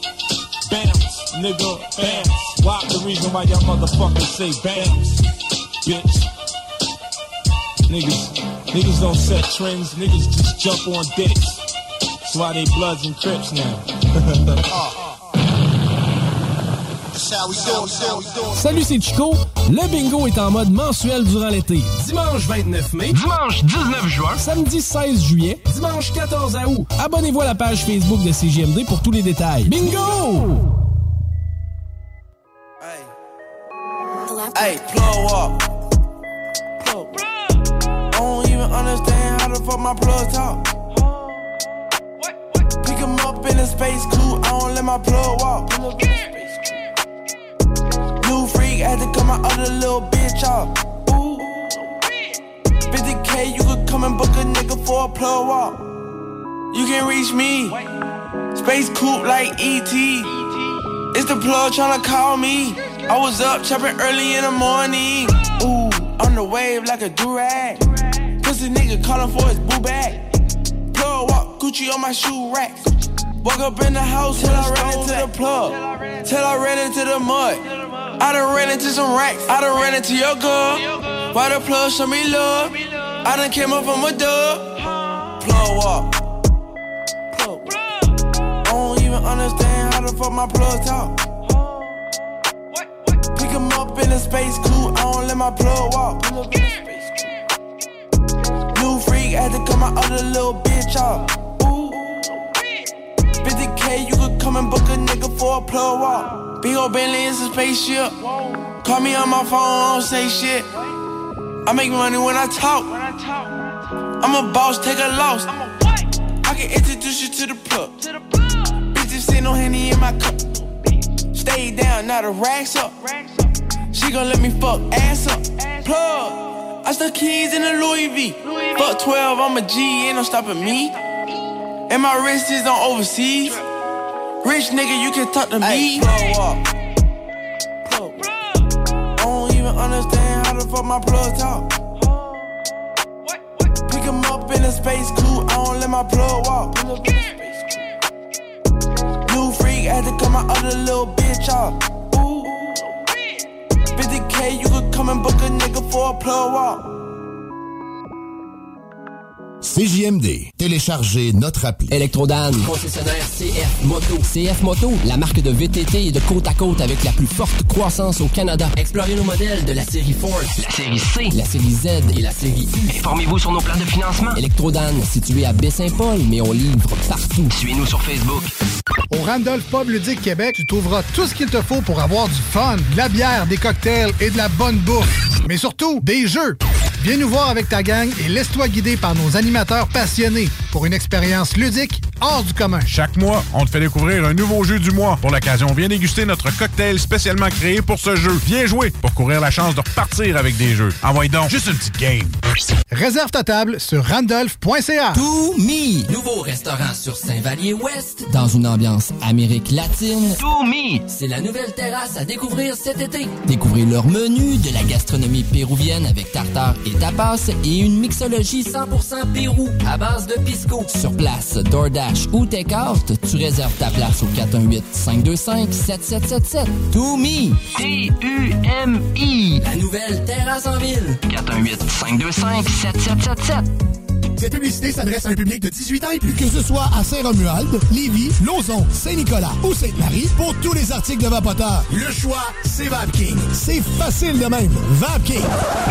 Bounce, nigga, bounce. Why the reason why y'all motherfuckers say bounce, bitch? Niggas, niggas don't set trends, niggas just jump on dicks. That's why they bloods and crips now. (laughs) Salut, c'est Chico. Le bingo est en mode mensuel durant l'été. Dimanche 29 mai. Dimanche 19 juin. Samedi 16 juillet. Dimanche 14 août. Abonnez-vous à la page Facebook de CGMD pour tous les détails. Bingo! Hey, plug up. Understand how the fuck my plug talk. Pick him up in a space coupe, I don't let my plug walk. New freak had to cut my other little bitch off. Ooh. 50k, you could come and book a nigga for a plug walk. You can reach me. Space coupe like ET. It's the plug tryna call me. I was up chopping early in the morning. Ooh, on the wave like a durag. Pussy nigga calling for his boo bag. Plug walk, Gucci on my shoe racks. Walk up in the house till I ran into the plug. Till I ran into the mud. I done ran into some racks. I done ran into your girl. Why the plug show me love? I done came up from a dub. Plug walk. I don't even understand how the fuck my plug talk. Pick him up in a space coupe, I don't let my plug walk. New had to cut my other little bitch off. Ooh. 50k, you could come and book a nigga for a plug walk. Big ol' Bentley is a spaceship. Call me on my phone, I don't say shit. I make money when I talk. I'm a boss, take a loss. I can introduce you to the plug. Bitches see no henny in my cup. Stay down, now the racks up. She gon' let me fuck ass up. Plug. I stuck keys in a Louis V. Fuck 12, I'm a G, ain't no stopping me. And my wrist is on overseas. Rich nigga, you can talk to me. Up. I don't even understand how the fuck my plug talk. Pick him up in a space coupe, I don't let my plug walk. New freak had to cut my other little bitch off. Ooh. 50k, you could come and book a nigga for a plug walk. CJMD. Téléchargez notre appli. Électrodan, concessionnaire CF Moto. CF Moto, la marque de VTT et de côte à côte avec la plus forte croissance au Canada. Explorez nos modèles de la série Force, la série C, la série Z et la série U. Informez-vous sur nos plans de financement. Électrodan, situé à Baie-Saint-Paul, mais on livre partout. Suivez-nous sur Facebook. Au Randolph Pub Ludique Québec, tu trouveras tout ce qu'il te faut pour avoir du fun, de la bière, des cocktails et de la bonne bouffe. Mais surtout, des jeux. Viens nous voir avec ta gang et laisse-toi guider par nos animateurs passionnés pour une expérience ludique hors du commun. Chaque mois, on te fait découvrir un nouveau jeu du mois. Pour l'occasion, viens déguster notre cocktail spécialement créé pour ce jeu. Viens jouer pour courir la chance de repartir avec des jeux. Envoie donc juste une petite game. Réserve ta table sur randolph.ca. To Me, nouveau restaurant sur Saint-Vallier-Ouest, dans une ambiance Amérique latine. To Me, c'est la nouvelle terrasse à découvrir cet été. Découvrez leur menu de la gastronomie péruvienne avec tartare et tapas et une mixologie 100% Pérou à base de pisco. Sur place, DoorDash ou Takeout, tu réserves ta place au 418-525-7777. To Me, T-U-M-I, la nouvelle terrasse en ville. 418-525-7777. Cette publicité s'adresse à un public de 18 ans et plus. Que ce soit à Saint-Romuald, Lévis, Lauson, Saint-Nicolas ou Sainte-Marie, pour tous les articles de Vapoteur, le choix, c'est VapKing. C'est facile de même. VapKing.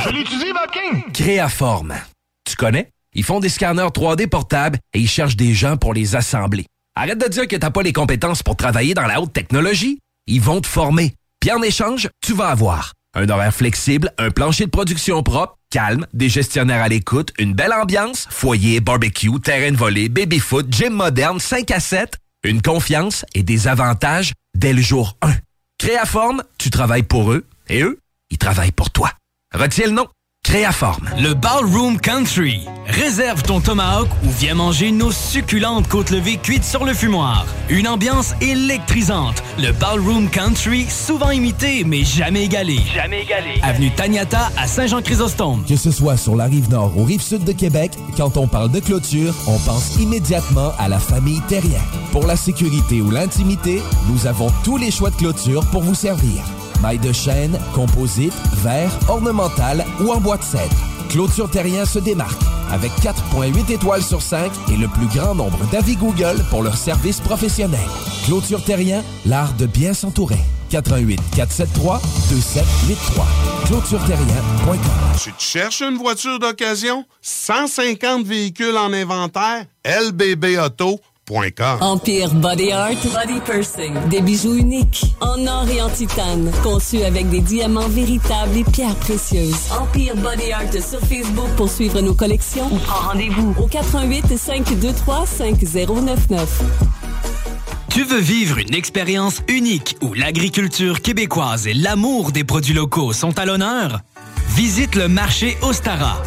Je l'utilise, VapKing. Créaforme. Tu connais? Ils font des scanners 3D portables et ils cherchent des gens pour les assembler. Arrête de dire que t'as pas les compétences pour travailler dans la haute technologie. Ils vont te former. Puis en échange, tu vas avoir un horaire flexible, un plancher de production propre, calme, des gestionnaires à l'écoute, une belle ambiance, foyer, barbecue, terrain de volée, baby-foot, gym moderne, 5 à 7. Une confiance et des avantages dès le jour 1. Créaforme, tu travailles pour eux et eux, ils travaillent pour toi. Retiens le nom. Créaforme. Le Ballroom Country. Réserve ton tomahawk ou viens manger nos succulentes côtes levées cuites sur le fumoir. Une ambiance électrisante. Le Ballroom Country, souvent imité mais jamais égalé. Jamais égalé. Avenue Taniata à Saint-Jean-Chrysostome. Que ce soit sur la rive nord ou rive sud de Québec, quand on parle de clôture, on pense immédiatement à la famille Terrien. Pour la sécurité ou l'intimité, nous avons tous les choix de clôture pour vous servir. Maille de chêne, composite, verre, ornemental ou en bois de cèdre. Clôture Terrien se démarque avec 4.8 étoiles sur 5 et le plus grand nombre d'avis Google pour leur service professionnel. Clôture Terrien, l'art de bien s'entourer. 88 473 2783. ClôtureTerrien.com. Tu te cherches une voiture d'occasion? 150 véhicules en inventaire? LBB Empire Body Art, Body Pursing. Des bijoux uniques, en or et en titane, conçus avec des diamants véritables et pierres précieuses. Empire Body Art sur Facebook pour suivre nos collections ou prends rendez-vous au 88 523 5099. Tu veux vivre une expérience unique où l'agriculture québécoise et l'amour des produits locaux sont à l'honneur? Visite le marché Ostara.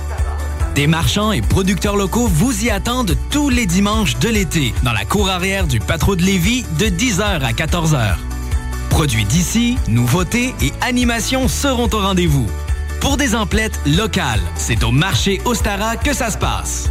Des marchands et producteurs locaux vous y attendent tous les dimanches de l'été dans la cour arrière du Patro de Lévis de 10h à 14h. Produits d'ici, nouveautés et animations seront au rendez-vous. Pour des emplettes locales, c'est au marché Ostara que ça se passe.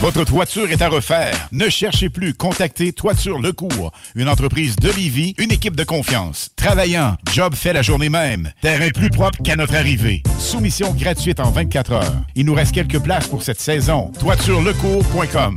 Votre toiture est à refaire. Ne cherchez plus. Contactez Toiture Lecourt, une entreprise de Livy, une équipe de confiance. Travaillant, job fait la journée même. Terrain plus propre qu'à notre arrivée. Soumission gratuite en 24 heures. Il nous reste quelques places pour cette saison. ToitureLecourt.com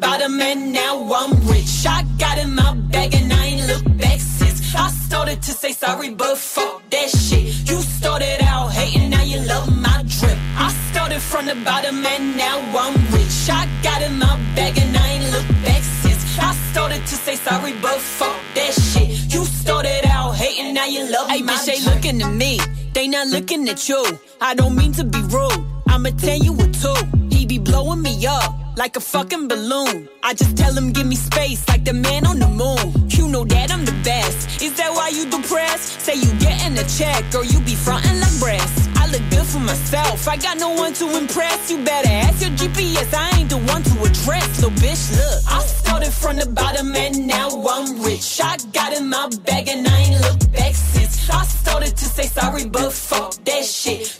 Bottom and now I'm rich. I got in my bag and I ain't looked back since. I started to say sorry, but fuck that shit. You started out hating, now you love my drip. I started from the bottom and now I'm rich. I got in my bag and I ain't looked back since. I started to say sorry, but fuck that shit. You started out hating, now you love Hey, my bitch, they drip. looking at me. They not looking at you. I don't mean to be rude. I'ma tell you what to. Blowing me up like a fucking balloon. I just tell him give me space like the man on the moon. You know that I'm the best. Is that why you depressed? Say you getting a check or you be frontin' like breast. I look good for myself. I got no one to impress. You better ask your GPS. I ain't the one to address. So bitch, look. I started from the bottom and now I'm rich. I got in my bag and I ain't looked back since. I started to say sorry, but fuck that shit.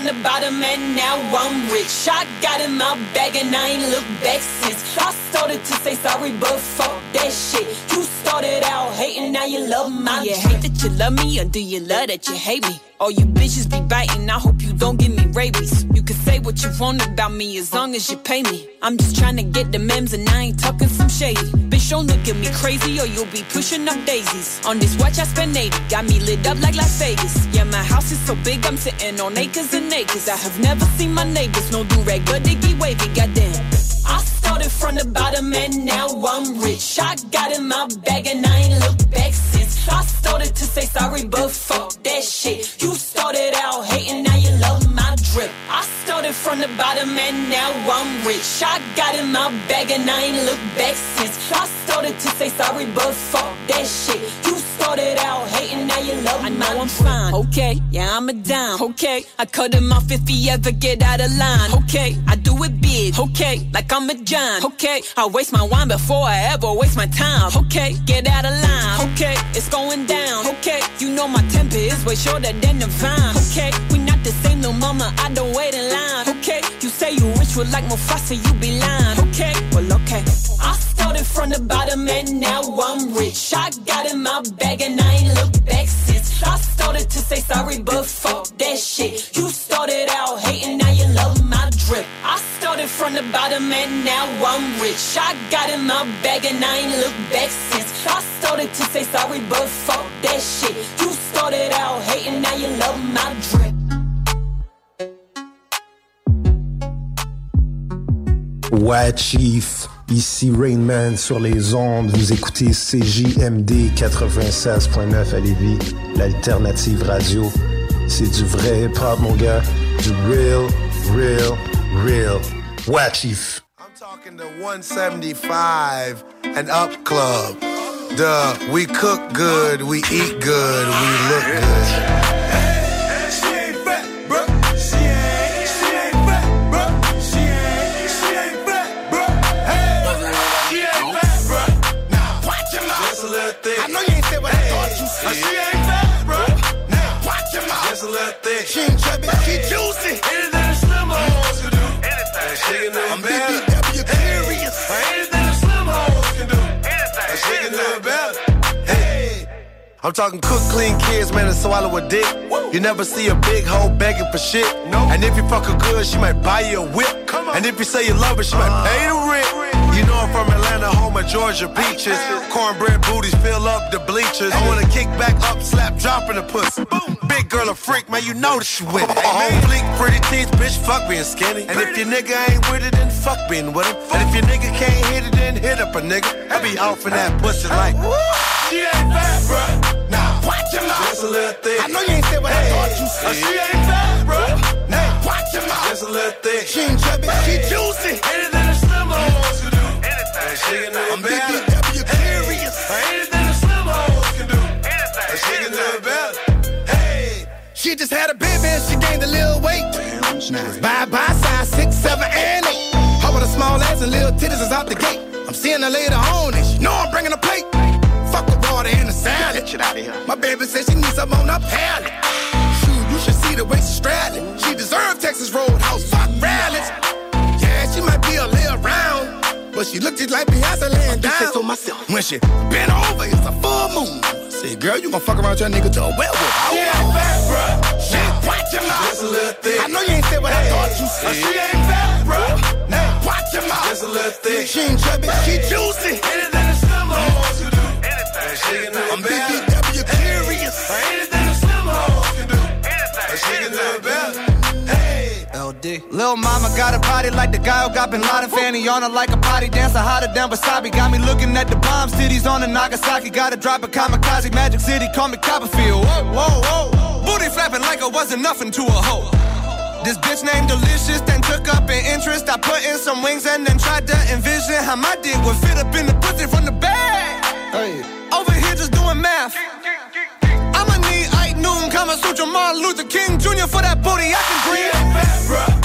From the bottom and now I'm rich. I got in my bag and I ain't looked back since. I started to say sorry, but fuck that shit. You started out hating, now you love my Do you hate that you love me or do you love that you hate me? All you bitches be biting, I hope you don't give me rabies. You can say what you want about me as long as you pay me. I'm just trying to get the memes and I ain't talking some shady. Bitch, don't look at me crazy or you'll be pushing up daisies. On this watch I spend 80, got me lit up like Las Vegas. Yeah, my house is so big, I'm sitting on acres and acres. I have never seen my neighbors, no do rag, but they be wavy, goddamn. I started from the bottom and now I'm rich. I got in my bag and I ain't looked back since. I started to say sorry, but fuck that shit. You started out hating, now you love my drip. I started from the bottom and now I'm rich. I got in my bag and I ain't looked back since. I started to say sorry, but fuck that shit. You started out hating, now you love me. I know I'm fine, okay? Yeah, I'm a dime, okay? I cut him off if he ever get out of line, okay? I do it big, okay? Like I'm a John, okay? I waste my wine before I ever waste my time, okay? Get out of line, okay? It's going down, okay? You know my temper is way shorter than the vine, okay? We not the same, no mama, I don't wait in line, okay? You say you rich, well like Mufasa, you be lying, okay? Well, okay. I started from the bottom and now I'm rich. I got in my bag and I ain't looked back since. I started to say sorry, but fuck that shit. You started out hating, now you love my drip. I started from the bottom and now I'm rich. I got in my bag and I ain't looked back since. I started to say sorry, but fuck that shit. You started out hating, now you love my drip. Ouais, Chief. Ici Rainman sur les ondes. Vous écoutez CJMD 96.9 à Lévis, l'alternative radio. C'est du vrai hip-hop, mon gars. Du real, real, real. Ouais, Chief. talking the 175 and up club. Duh, we cook good, we eat good, we look good. I'm talking cook clean kids, man, and swallow a dick. You never see a big hoe begging for shit. And if you fuck her good, she might buy you a whip. And if you say you love her, she might pay the rent. You know I'm from Atlanta, home of Georgia beaches. Cornbread booties fill up the bleachers. I wanna kick back up, slap, drop in the pussy. Big girl a freak, man, you know that she with it. Uh-huh. Fleek, pretty teeth, bitch, fuck being skinny. And if your nigga ain't with it, then fuck being with him. And if your nigga can't hit it, then hit up a nigga. I be off in that pussy like, She ain't fat, bro. Now, watch your mouth. Just a little thick. I know you ain't said what I thought you said. Oh, she ain't fat, bro. Now, watch your mouth. Just a little thick. She ain't chubby, she juicy. Anything a slim hoes can do. Anything. She can do it better. BBW curious. Anything a slim hoes can do. Anything. She can do it better. Hey. She just had a baby and she gained a little weight. Bye bye size six, seven, and eight. Her with a small ass and little titties is out the gate. I'm seeing her later on salad. Shit out of here. My baby says she needs some on her palate. Shoot, you should see the way she's straddling. She deserved Texas Roadhouse. Fuck rallies. Yeah, she might be a little round, but she looked just like Beyonce laying down. so myself. When she bent over, it's a full moon. I said, girl, you gon' fuck around your nigga to a werewolf. She ain't fat, bro. Now, watch your mouth. Just a little thick. I know you ain't said what I thought you said. She ain't fat, bro. Now, watch your mouth. Just a little thick. She ain't chubby, she juicy. Anything a slim hoes can do. Anything. She can do I'm it Got a body like the guy who got Bin Laden fanny on her like a body dancer hotter than wasabi. Got me looking at the bomb cities on the Nagasaki. Gotta drop a kamikaze, Magic City, call me Copperfield. Whoa, whoa, whoa. Booty flapping like it wasn't nothing to a hoe. This bitch named Delicious, then took up an interest. I put in some wings and then tried to envision how my dick would fit up in the pussy from the back. Over here just doing math. I'ma need Ike Noon, Kama Sutra, Martin Luther King Jr. for that booty I can bring. Now,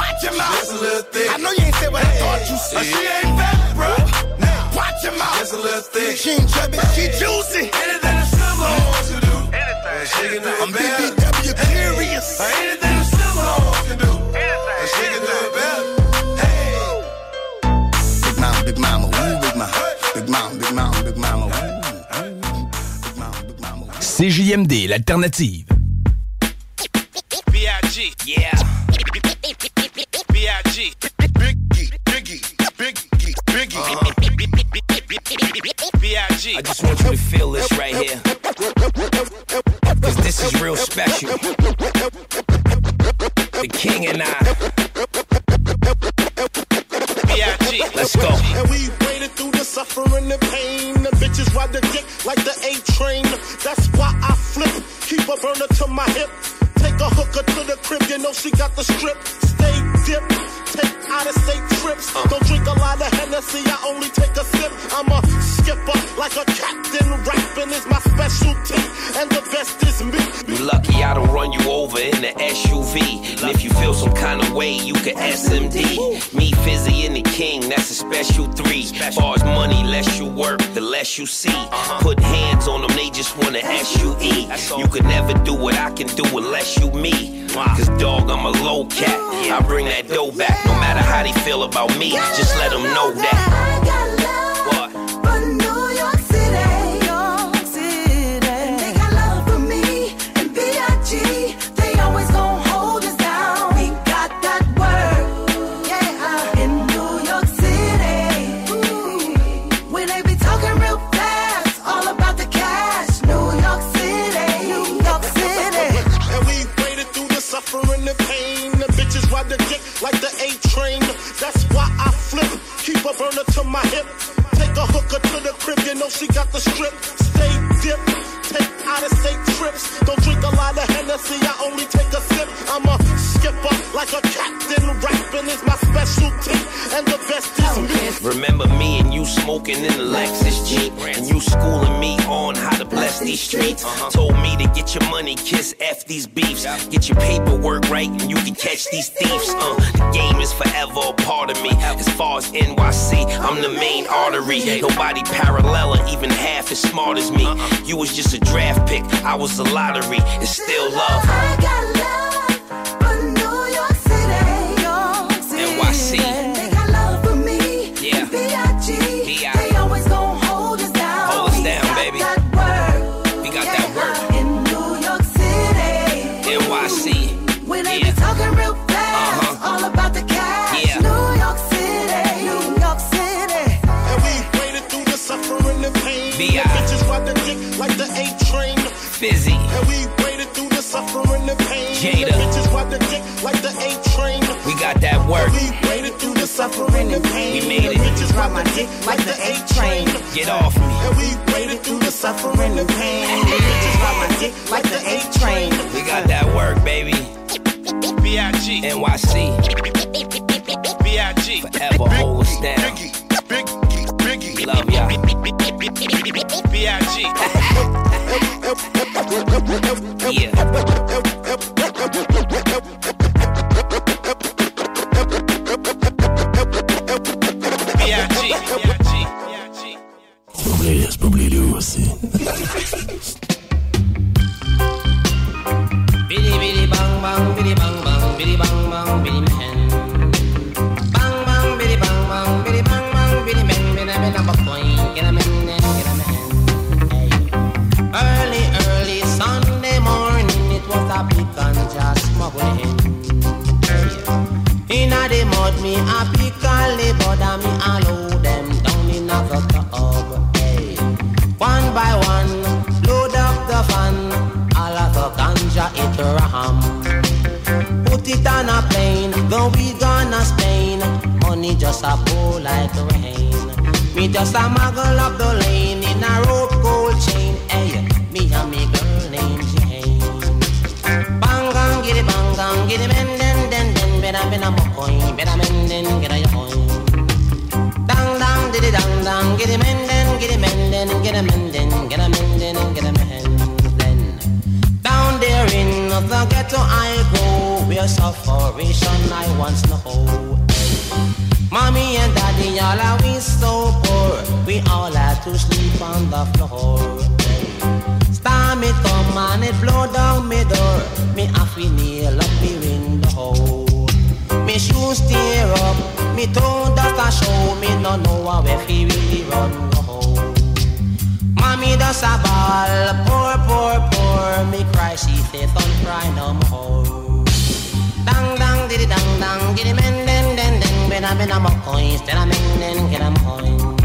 watch your mouth. Just a little thick. I know you ain't said what I thought you said. She ain't fat, bro. Now, watch your mouth. Just a little thick. She ain't chubby, she juicy. Anything a slim hoes can do. Anything. She can do I'm it better. BBW curious. Anything a slim hoes can do. Anything. She can do it better. Hey. Big mama, big mama, ooh, big mama. Big mama, big mama, big mama, ooh. CJMD, l'alternative. B.I.G. Yeah. B.I.G. Biggie, Biggie, Biggie, Biggie. B.I.G. I just want you to feel this right here. Cause this is real special. The king and I. B.I.G. Let's go. And we waited through the suffering and pain. The bitches ride the dick like the A train. That's why I flip. Keep a burner to my hip. Take a hooker to the crib, you know she got the strip. Stay dip, of trips. Don't drink a lot of Hennessy, I only take a sip. I'm a skipper, like a captain. Rapping is my specialty, and the best is me. You lucky I don't run you over in the SUV. And if you feel some kind of way, you can SMD. Me, Fizzy, and the King, that's a special three. Far as money, less you work, the less you see. Put hands on them, they just wanna SUE. You could never do what I can do unless you me. Cause dog, I'm a low cat. I bring that dough back, no matter how they feel about me. Just let them know that. What? My hip. Take a hooker to the crib, you know she got the strip. Stay dip. Take out of state trips. Don't drink a lot of Hennessy, I only take a sip. I'm a skipper like a captain. Rapping is my specialty. And the. Remember me and you smoking in the Lexus Jeep. And you schooling me on how to bless these streets. Told me to get your money, kiss F these beefs. Get your paperwork right and you can catch these thieves. Uh, the game is forever a part of me. As far as NYC, I'm the main artery. Nobody parallel or even half as smart as me. You was just a draft pick, I was a lottery. It's still love. NYC. Suffering and pain. We made it. The bitches ride my dick like the A train. Get off me. And we waded through the suffering and pain. The bitches ride my dick like the A train. We got that work, baby. B.I.G. NYC. B.I.G. Forever hold us down. Biggie. Biggie. We love y'all. B.I.G. (laughs) Yeah. Oubliez-le aussi. Biddy bang bang, biddy bang bang, biddy bang bang, biddy man. Bang bang, biddy bang bang, biddy bang bang, biddy man, biddy man, a coin, get a man, get a man. Early, early Sunday morning, it was a big ganja smuggling. Inna the mud, me a pick a labor, me a just a pour like rain. Me just a muggle up the lane in a rope gold chain. Eh, hey, me and me girl named Jane. Bang get it bang get it men den den den. Been a coin, better men den get a coin. Dang dang, did it dang dang, it men den, it men den, get a men den, get a men den, get a men den. Down there in the ghetto I go, where sufferation I once know. Mommy and daddy all are we so poor, we all had to sleep on the floor. Storm it come and it blow down me door, me have to nail up me window. Me shoes tear up, me toe dust a show, me no know how if he really run home. Mommy does a ball, poor, poor, poor. Me cry, she say, don't cry no more. Dang, dang, diddy, dang, dang, giddy, men, den, den, den. Ben a ben mo coins, ten a men, den, get a mo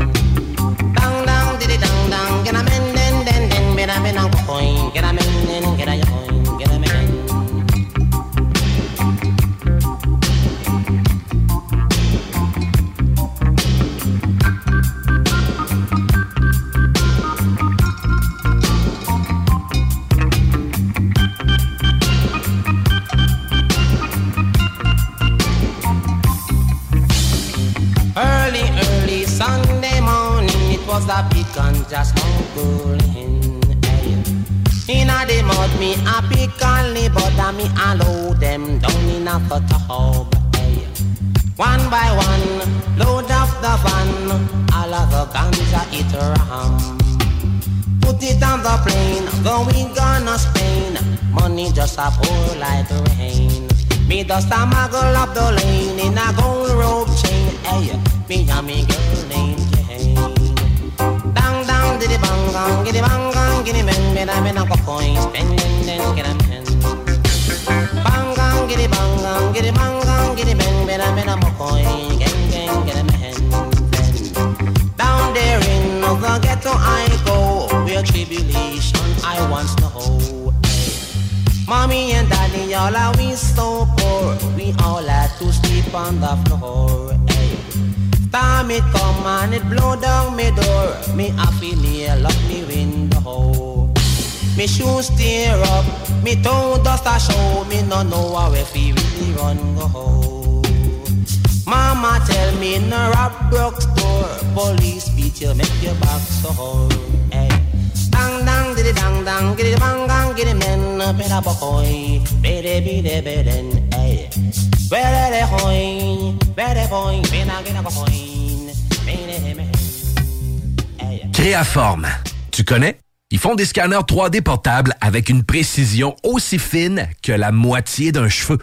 just smuggling. Hey. In a the mud, me a pick and the butter, me a load them down in a. Hey. One by one, load up the van, all of the ganja it ram. Put it on the plane, going gonna Spain. Money just a pour like rain. Me just a muggle up the lane in a gold rope chain. Hey, me and me girl named diddy bang bang, giddy bang bang, giddy bang, me da me na go coin, spend then then get a man. Bang bang, giddy bang bang, giddy bang bang, giddy bang, me da me na go coin, gang gang get a man. Down there in the ghetto I go, where tribulation I once know. Mommy and daddy, all are we so poor. We all had to sleep on the floor. Time it come and it blow down me door. Me happy nail up me window. Me shoes tear up, me toe dust a show. Me no know how if he really run go. Mama tell me no rob broke store. Police beat you, make your back sore. Hey. Dang dang diddy dang dang, giddy bang gang, giddy men, better boy, better be the beden, Créaforme. Tu connais? Ils font des scanners 3D portables avec une précision aussi fine que la moitié d'un cheveu.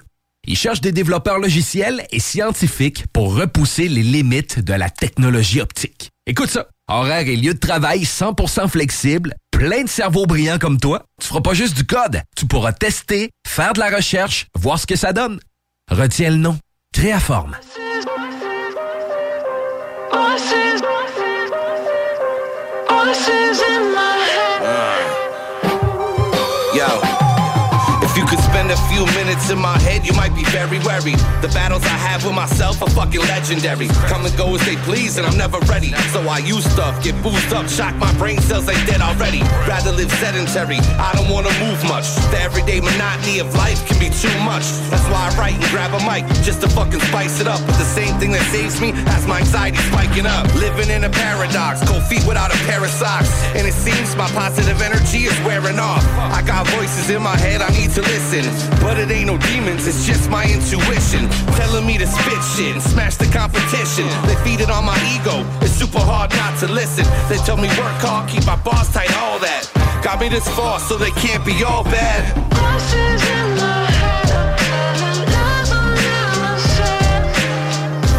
Ils cherchent des développeurs logiciels et scientifiques pour repousser les limites de la technologie optique. Écoute ça. Horaire et lieu de travail 100% flexible, plein de cerveaux brillants comme toi. Tu feras pas juste du code. Tu pourras tester, faire de la recherche, voir ce que ça donne. Retiens le nom. Créaforme. Minutes in my head, you might be very wary. The battles I have with myself are fucking legendary. Come and go as they please, and I'm never ready. So I use stuff, get boozed up, shock my brain cells, they dead already. Rather live sedentary, I don't wanna move much. The everyday monotony of life can be too much. That's why I write and grab a mic, just to fucking spice it up. But the same thing that saves me, that's my anxiety spiking up. Living in a paradox, cold feet without a pair of socks. And it seems my positive energy is wearing off. I got voices in my head, I need to listen. But it ain't no demons, it's just my intuition. Telling me to spit shit and smash the competition. They feed it on my ego, it's super hard not to listen. They tell me work hard, keep my boss tight, all that. Got me this far, so they can't be all bad.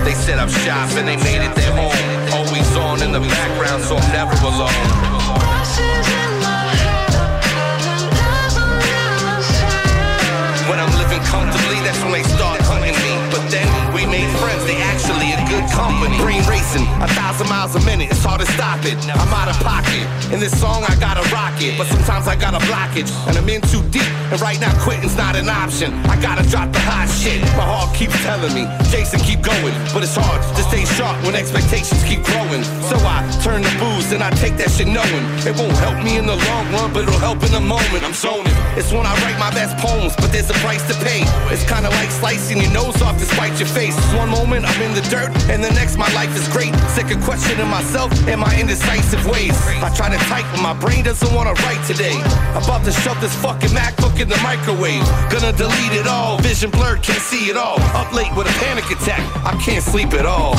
They set up shop and they made it their home. Always on in the background, so I'm never alone. Comfortably, that's when they start company. Brain racing, a thousand miles a minute, it's hard to stop it. I'm out of pocket. In this song, I gotta rock it. But sometimes I got a blockage, and I'm in too deep. And right now, quitting's not an option. I gotta drop the hot shit. My heart keeps telling me, Jason, keep going. But it's hard to stay sharp when expectations keep growing. So I turn to booze and I take that shit knowing it won't help me in the long run, but it'll help in the moment. I'm zoning. It's when I write my best poems, but there's a price to pay. It's kinda like slicing your nose off to spite your face. One moment I'm in the dirt, and the next my life is great. Sick of questioning myself and my indecisive ways. I try to type, but my brain doesn't wanna write today. About to shove this fucking MacBook in the microwave. Gonna delete it all, vision blurred, can't see it all. Up late with a panic attack, I can't sleep at all.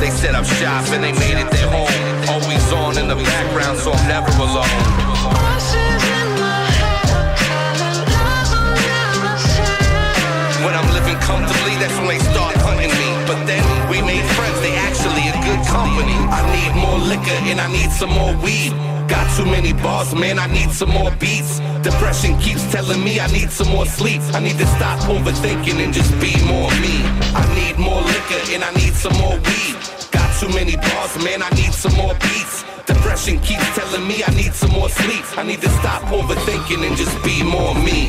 They set up shop and they made it their home. Always on in the background, so I'm never alone. Comfortably, that's when they start hunting me. But then we made friends, they actually a good company. I need more liquor and I need some more weed. Got too many bars, man, I need some more beats. Depression keeps telling me I need some more sleep. I need to stop overthinking and just be more me. I need more liquor and I need some more weed. Got too many bars, man, I need some more beats. Depression keeps telling me I need some more sleep. I need to stop overthinking and just be more me.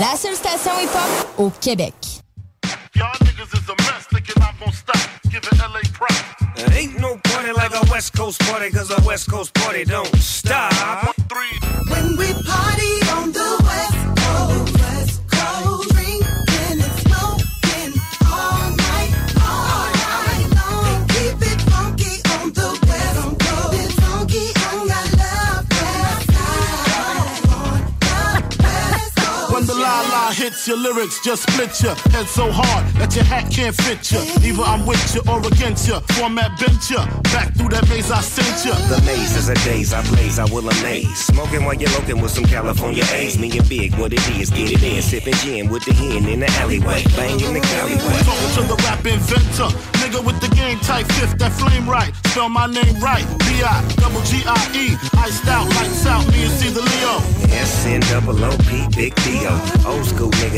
La seule station hip-hop au Québec. Y'all niggas is a mess, thinking I'm gonna stop. Giving LA props. There ain't no party like a West Coast party, cause a West Coast party don't stop. Your lyrics, just split ya. Head so hard that your hat can't fit ya. Either I'm with you or against ya. Format bent ya. Back through that maze I sent ya. The maze is a daze I blaze, I will amaze. Smoking while you're looking with some California A's. Me and Big, what it is, get it in. Sipping gin with the hen in the alleyway. Banging the alleyway. Talking to the rap inventor. Nigga with the game type fifth, that flame right. Spell my name right. B-I, double G-I-E. Iced out, lights out, me and see the Leo. S-N-double-O-P, Big Dio. Old school nigga,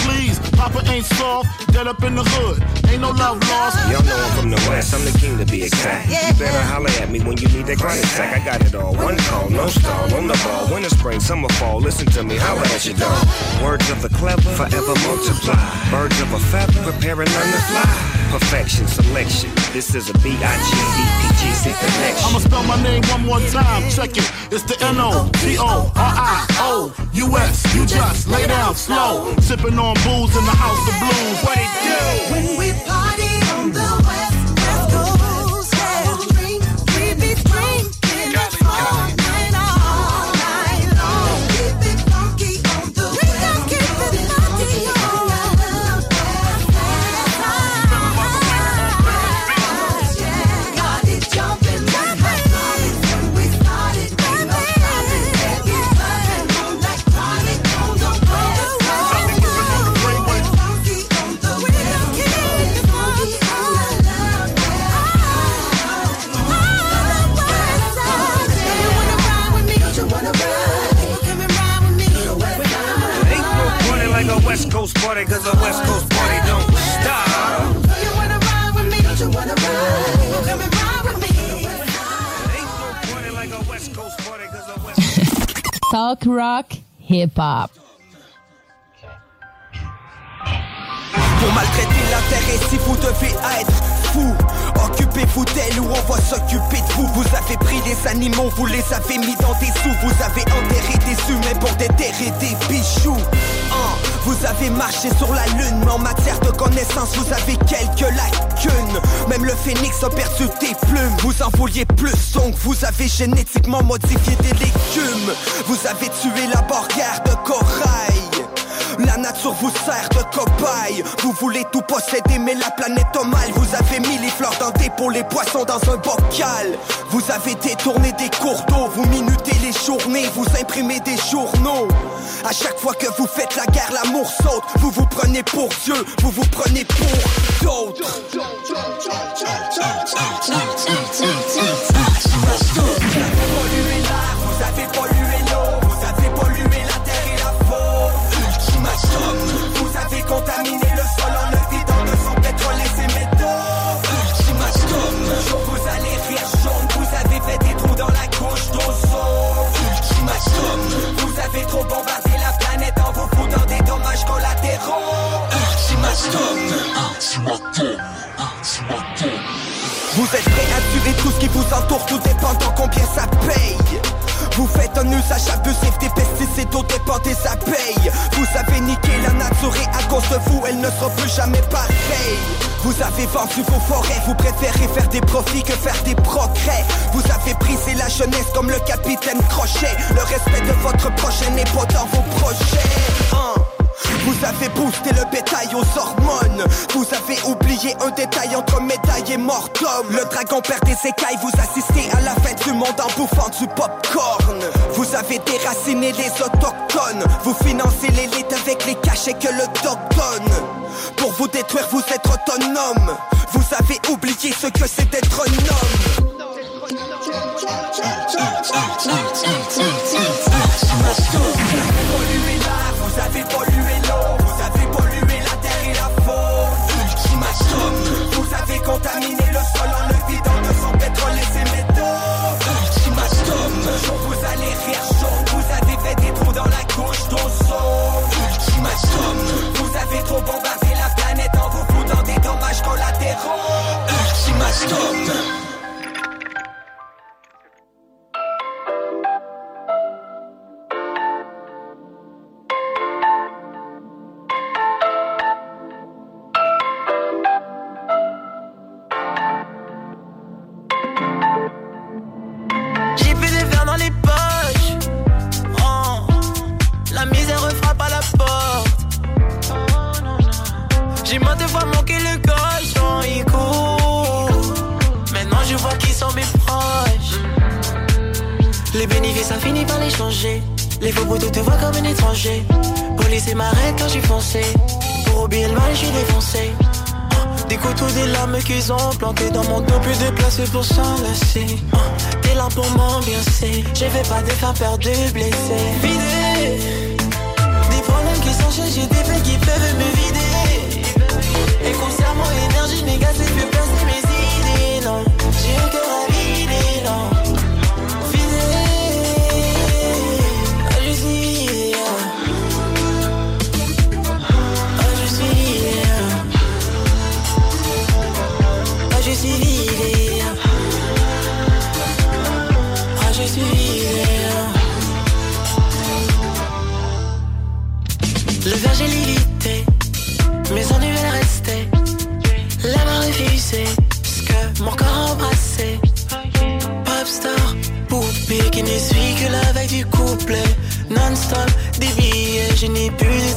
Papa ain't soft, dead up in the hood. Ain't no love lost. Y'all know I'm from the West, I'm the king to be exact. You better holler at me when you need that chronic sack. I got it all. One call, no stall, on the ball. Winter, spring, summer, fall. Listen to me, holler at your dog. Words of the clever, forever multiply. Birds of a feather, prepare and learn to fly. Perfection, selection. This is a B-I-G-D-P-G-C connection. I'ma spell my name one more time. Check it. It's the N-O-T-O-R-I-O-U-S. You just lay down slow. Sipping on booze in the house of blues. What it do? When we party on the hip hop. Pour maltraiter et si vous devez être fou Occupez-vous d'elle ou on va s'occuper de vous. Vous avez pris des animaux, vous les avez mis dans des sous. Vous avez enterré des humains pour déterrer des bijoux. Hein, Vous avez marché sur la lune Mais en matière de connaissances. Vous avez quelques lacunes Même le phénix a perdu des plumes. Vous en vouliez plus donc vous avez génétiquement modifié des légumes. Vous avez tué la barrière de corail la nature vous sert de cobaye. Vous voulez tout posséder mais la planète a mal. Vous avez mis les fleurs dans des pots, les poissons dans un bocal. Vous avez détourné des cours d'eau. Vous minutez les journées, vous imprimez des journaux. À chaque fois que vous faites la guerre, l'amour saute. Vous vous prenez pour Dieu, vous vous prenez pour d'autres. Vous avez pollué l'air, vous avez pollué l'eau. Vous avez pollué la Vous avez contaminé le sol en le vidant de son pétrole et ses métaux Ultimatum vous allez rire jaune Vous avez fait des trous dans la couche d'ozone Ultimatum Vous avez trop bombardé la planète en vous foutant des dommages collatéraux Ultimatum Ultimatum Ultimatum vous êtes prêts à tout ce qui vous entoure, tout dépendant combien ça paye. Vous faites un usage abusif des pesticides au dépend des abeilles. Vous avez niqué la nature et à cause de vous, elle ne sera plus jamais pareille. Vous avez vendu vos forêts, vous préférez faire des profits que faire des progrès. Vous avez brisé la jeunesse comme le capitaine Crochet. Le respect de votre prochain n'est pas dans vos projets. Vous avez boosté le bétail aux hormones. Vous avez oublié un détail entre médaille et mortum Le dragon perd des écailles Vous assistez à la fête du monde en bouffant du popcorn. Vous avez déraciné les autochtones. Vous financez l'élite avec les cachets que le donne. Pour vous détruire vous êtes autonome. Vous avez oublié ce que c'est d'être un homme. Vous avez pollué contaminé J'ai maintes fois manqué le cochon, il court. Maintenant je vois qui sont mes proches. Les bénéfices, ça finit par les changer. Les faux poteaux te voient comme un étranger. Police et m'arrête quand j'ai foncé. Pour oublier le mal, suis défoncé. Oh, Des couteaux, des lames qu'ils ont plantés dans mon dos, plus de place pour s'enlacer. Oh, T'es là pour m'ambiancer. Je vais pas te faire perdre de blessés. Vider des problèmes qui sont j'ai des faits qui peuvent me vider. Mon énergie négative, fait passer mes idées. Non,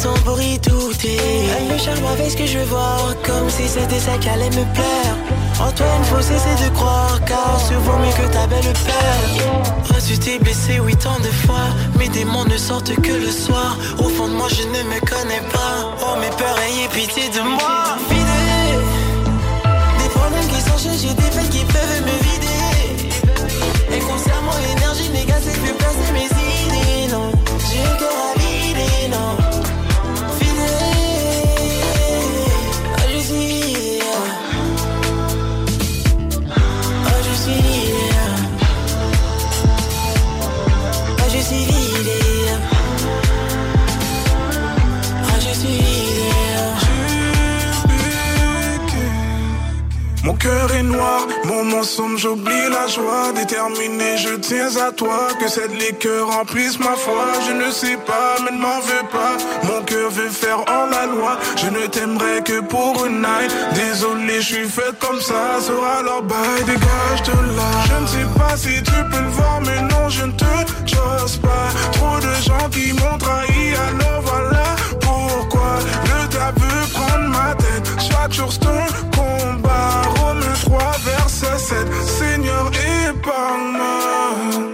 plus temps pour y douter. Elle me charme avec ce que je voir, comme si c'était ça qui allait me plaire. En toi, il faut cesser de croire, car ce vaut mieux que ta belle père. Reçu t'es blessé, oui, tant de fois. Mes démons ne sortent que le soir. Au fond de moi, je ne me connais pas. Oh, mes peurs, ayez pitié de moi. Vider des problèmes qui chez j'ai des faits qui peuvent me vider. Et concernant l'énergie négative, fait passer mes idées. Non, j'ai cœur est noir, mon mensonge, j'oublie la joie. Déterminé, je tiens à toi. Que cette liqueur remplisse ma foi. Je ne sais pas, mais ne m'en veux pas. Mon cœur veut faire hors la loi. Je ne t'aimerai que pour une night. Désolé, je suis fait comme ça. Sera leur bail, dégage de là. Je ne sais pas si tu peux le voir, mais non, je ne te chose pas. Trop de gens qui m'ont trahi, alors voilà pourquoi le diable veut prendre ma tête. Chaque jour combat. Romains 3, verset 7. Seigneur, épargne-moi.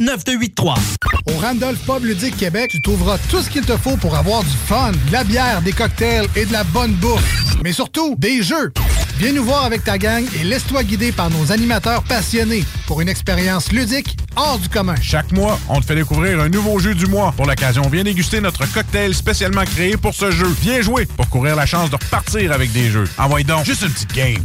581-984-9283. Au Randolph Pub Ludique Québec, tu trouveras tout ce qu'il te faut pour avoir du fun, de la bière, des cocktails et de la bonne bouffe. Mais surtout, des jeux. Viens nous voir avec ta gang et laisse-toi guider par nos animateurs passionnés pour une expérience ludique hors du commun. Chaque mois, on te fait découvrir un nouveau jeu du mois. Pour l'occasion, viens déguster notre cocktail spécialement créé pour ce jeu. Viens jouer pour courir la chance de repartir avec des jeux. Envoie donc juste une petite game.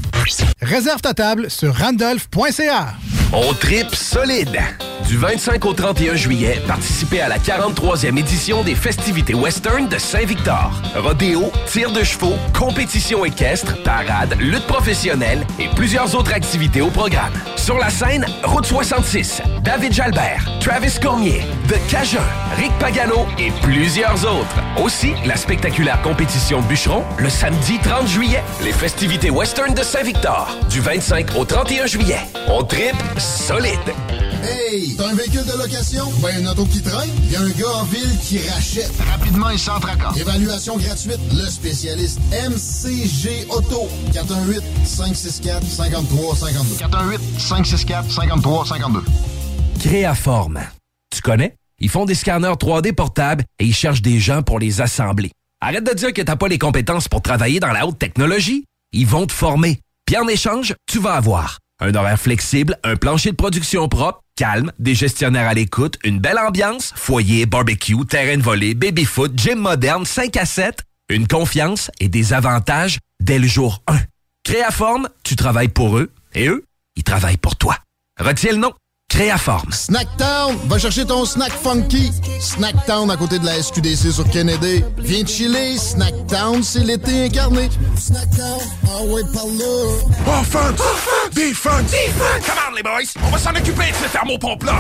Réserve ta table sur randolph.ca. On tripe solide. Du 25 au 31 juillet, participez à la 43e édition des festivités western de Saint-Victor. Rodéo, tir de chevaux, compétition équestre, parade, lutte professionnelle et plusieurs autres activités au programme. Sur la scène, Route 66, David Jalbert, Travis Cormier, The Cajun, Rick Pagano et plusieurs autres. Aussi, la spectaculaire compétition bûcheron le samedi 30 juillet. Les festivités western de Saint-Victor, du 25 au 31 juillet. On tripe solide. Hey, t'as un véhicule de location? Ben, une auto qui traîne? Il y a un gars en ville qui rachète. Rapidement et sans tracas. Évaluation gratuite. Le spécialiste MCG Auto. 418-564-5352. 418-564-5352. Créaforme. Tu connais? Ils font des scanners 3D portables et ils cherchent des gens pour les assembler. Arrête de dire que t'as pas les compétences pour travailler dans la haute technologie. Ils vont te former. Puis en échange, tu vas avoir un horaire flexible, un plancher de production propre, calme, des gestionnaires à l'écoute, une belle ambiance, foyer, barbecue, terrain de volée, baby-foot, gym moderne, 5 à 7, une confiance et des avantages dès le jour 1. Créaforme, tu travailles pour eux et eux, ils travaillent pour toi. Retiens le nom. Créaforme. Snacktown, va chercher ton snack funky. Snacktown à côté de la SQDC sur Kennedy. Viens chiller, Snacktown, c'est l'été incarné. Snacktown, ah ouais, par là. Offense! Defense! Defense! Come on, les boys! On va s'en occuper de ce thermopompe-là!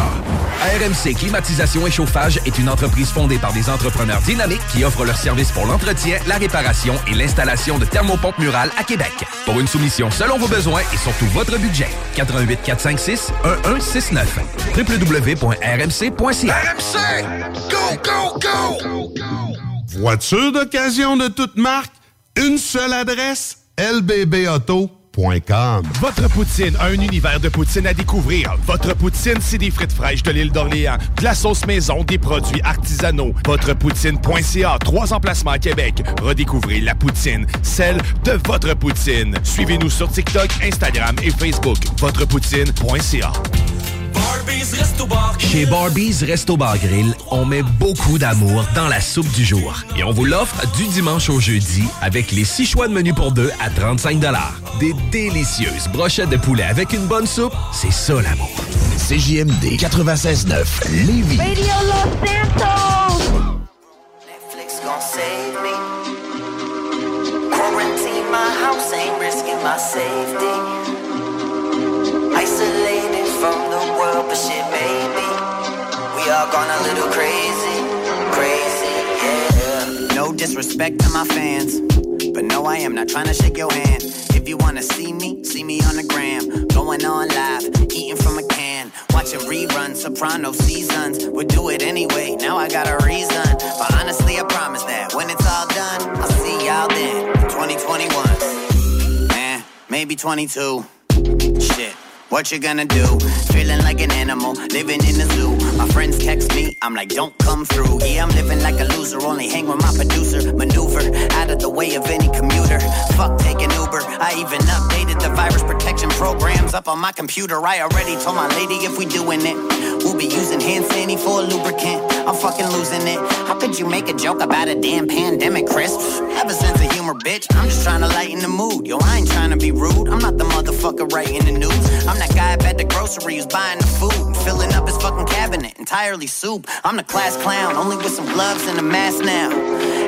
RMC Climatisation et Chauffage est une entreprise fondée par des entrepreneurs dynamiques qui offrent leurs services pour l'entretien, la réparation et l'installation de thermopompes murales à Québec. Pour une soumission selon vos besoins et surtout votre budget. 88 456 1169 www.rmc.ca RMC! Go, go, go! Voiture d'occasion de toute marque, une seule adresse, lbbauto.com. Votre poutine, un univers de poutine à découvrir. Votre poutine, c'est des frites fraîches de l'île d'Orléans, de la sauce maison, des produits artisanaux. Votrepoutine.ca, trois emplacements à Québec. Redécouvrez la poutine, celle de votre poutine. Suivez-nous sur TikTok, Instagram et Facebook. Votrepoutine.ca. Chez Barbies Resto Bar Grill, on met beaucoup d'amour dans la soupe du jour. Et on vous l'offre du dimanche au jeudi avec les six choix de menu pour deux à 35 Des délicieuses brochettes de poulet avec une bonne soupe, c'est ça l'amour. CJMD 96.9 Lévis. Radio Los Santos. Netflix gon' save me. Quarantine my house, ain't risking my safety. Isolated from the world, but shit, maybe we all gone a little crazy, crazy, yeah. No disrespect to my fans, but no, I am not trying to shake your hand. If you wanna see me, see me on the gram, going on live, eating from a can, watching reruns, Soprano seasons. Would do it anyway. Now I got a reason, but honestly, I promise that when it's all done, I'll see y'all then, 2021, eh, maybe 22. Shit. What you gonna do? Feeling like an animal, living in a zoo. My friends text me, I'm like, don't come through. Yeah, I'm living like a loser, only hang with my producer. Maneuver out of the way of any commuter. Fuck taking Uber. I even updated the virus protection programs up on my computer. I already told my lady if we doing it, we'll be using hand sanitizer for a lubricant. I'm fucking losing it. How could you make a joke about a damn pandemic, Chris? Have a sense of humor, bitch. I'm just trying to lighten the mood. Yo, I ain't trying to be rude. I'm not the motherfucker writing the news. I'm that guy up at the grocery who's buying the food and filling up his fucking cabinet entirely soup. I'm the class clown, only with some gloves and a mask now.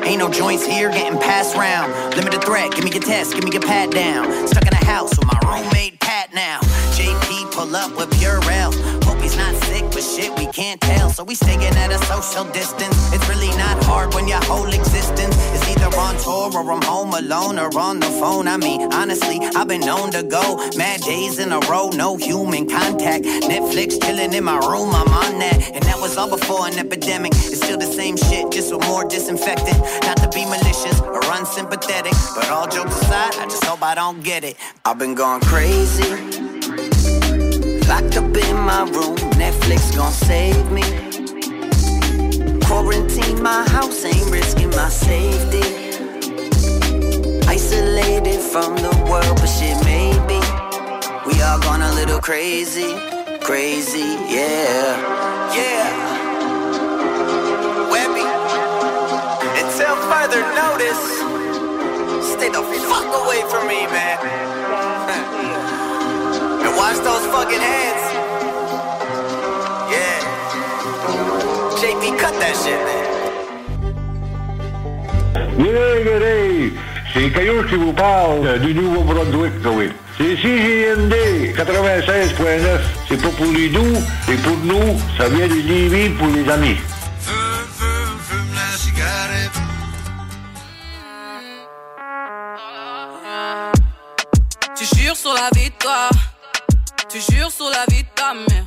Ain't no joints here, getting passed round. Limited threat, give me your test, give me your pat down. Stuck in a house with my roommate Pat now. JP pull up with Purell. Hope he's not sick, but shit, we can't tell. So we staying at a social distance. It's really not hard when your whole existence is either on tour or I'm home alone or on the phone. I mean, honestly, I've been known to go mad days in a row, no human contact. Netflix chilling in my room, I'm on that. And that was all before an epidemic. It's still the same shit, just with more disinfectant. Not to be malicious or unsympathetic, but all jokes aside, I just hope I don't get it. I've been going crazy. Locked up in my room, Netflix gon' save me. Quarantine my house, ain't risking my safety. Isolated from the world, but shit, maybe we all gone a little crazy, crazy, yeah, yeah. Webby, until further notice, stay the fuck away from me, man. (laughs) And wash those fucking hands. Cut c'est Caillou qui vous parle du Nouveau-Brunswick, oui. C'est CGND 96.9. C'est pas pour les doux, c'est pour nous. Ça vient de Lévis pour les amis. Tu jures sur la victoire, tu jures sur la vie de ta mère.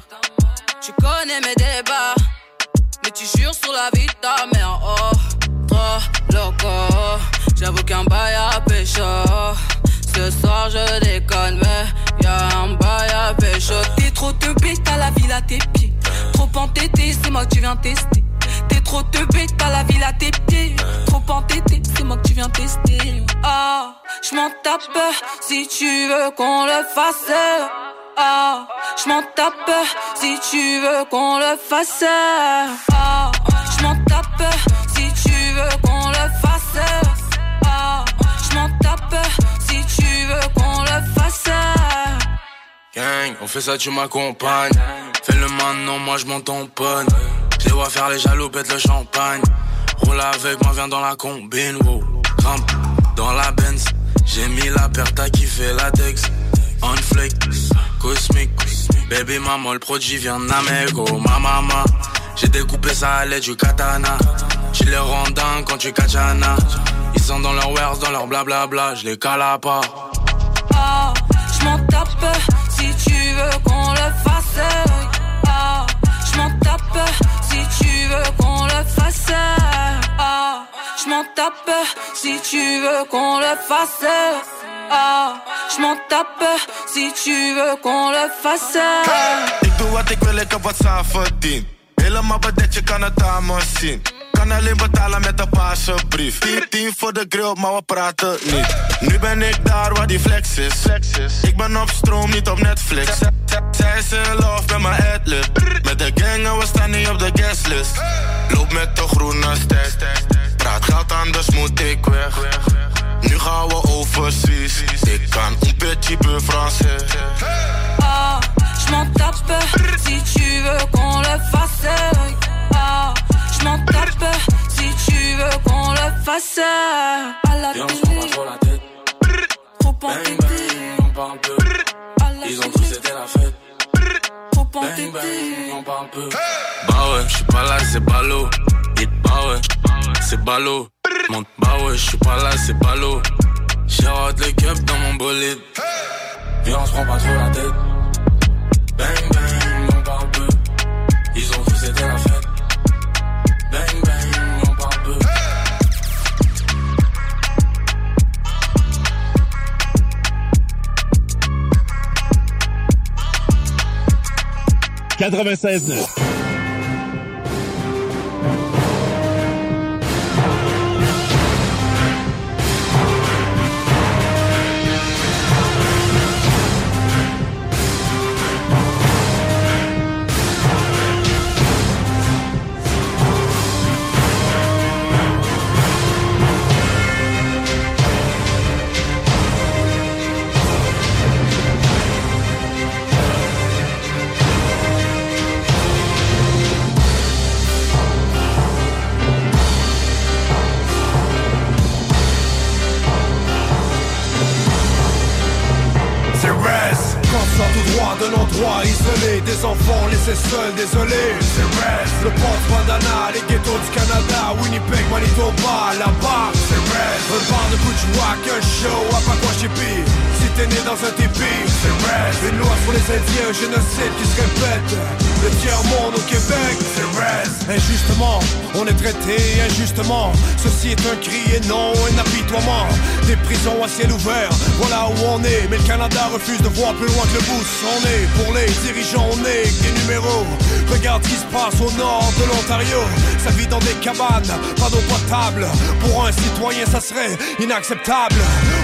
Tu connais mes débats, tu jures sur la vie de ta mère. Oh, trop loco, j'avoue qu'un bail à pécho. Ce soir je déconne, mais y'a un bail à pécho. T'es trop te bête, t'as la ville à tes pieds. Trop entêté, c'est moi que tu viens tester. T'es trop te bête, t'as la ville à tes pieds. Trop entêté, c'est moi que tu viens tester. Ah, je m'en tape si tu veux qu'on le fasse. Ah, je m'en tape si tu veux qu'on le fasse. Ah, je m'en tape si tu veux qu'on le fasse. Ah, je m'en tape si tu veux qu'on le fasse. Gang, on fait ça, tu m'accompagnes. Fais le maintenant, moi je m'en tamponne. Je vois faire les jaloux, pète le champagne. Roule avec moi, viens dans la combine, wow. Rampe dans la Benz. J'ai mis la perte à kiffer la Dex. On. Baby maman, le produit vient d'Amego, ma maman. J'ai découpé ça à l'aide du katana. Tu les rends dingues quand tu katana. Ils sont dans leur wares, dans leur blablabla. Je les cala pas. Ah, je m'en tape si tu veux qu'on le fasse. Ah, je m'en tape si tu veux qu'on le fasse. Ah, je m'en tape si tu veux qu'on le fasse. Ah, je m'en tape si tu veux qu'on le fasse. Ik doe wat ik wil, ik heb wat zelf verdiend. Helemaal bedekt, je kan het aan me zien. Kan alleen betalen met een paarse brief. 10, 10 voor de grill, maar we praten niet. Nu ben ik daar waar die flex is. Ik ben op stroom, niet op Netflix. Zij is in love met mijn adlib. Met de gang en we staan niet op de guestlist. Loop met de groene stack. Praat geld anders moet ik weg. Nu gaan we overseas. Ik kan un petit peu français. Ah, je m'en tape si tu veux qu'on le fasse. Ah, je m'en tape si tu veux qu'on le fasse. À la Et on se prend pas trop la tête. Trop bang, on parle peu. Ils ont cru c'était la fête. Bang bang, on parle peu. Bah ouais, j'suis pas là, c'est ballot. Bah ouais, c'est ballot. Monte bah ouais, je suis pas là, c'est pas l'eau. J'arrête le cup dans mon bolide. Viens, on se prend pas trop la tête. Bang bang, on parle peu. Ils ont tous été la fête. Bang bang, on parle peu. Hey 96 droit d'un endroit isolé. Des enfants laissés seuls, désolé C'est Le porte-bandana, les ghettos du Canada. Winnipeg, Manitoba, là-bas. C'est Un bar de Butchwack, un show à Pacoachipi Si t'es né dans un tipi C'est Rest Une loi sur les Indiens, un génocide qui se répète Le tiers-monde au Québec. C'est Injustement, on est traité injustement. Ceci est un cri et non un apitoiement. Des prisons à ciel ouvert, voilà où on est. Mais le Canada refuse de voir plus loin que le bout son nez Pour les dirigeants, on est des numéros. Regarde ce qui se passe au nord de l'Ontario. Ça vit dans des cabanes, pas d'eau potable. Pour un citoyen, ça serait inacceptable.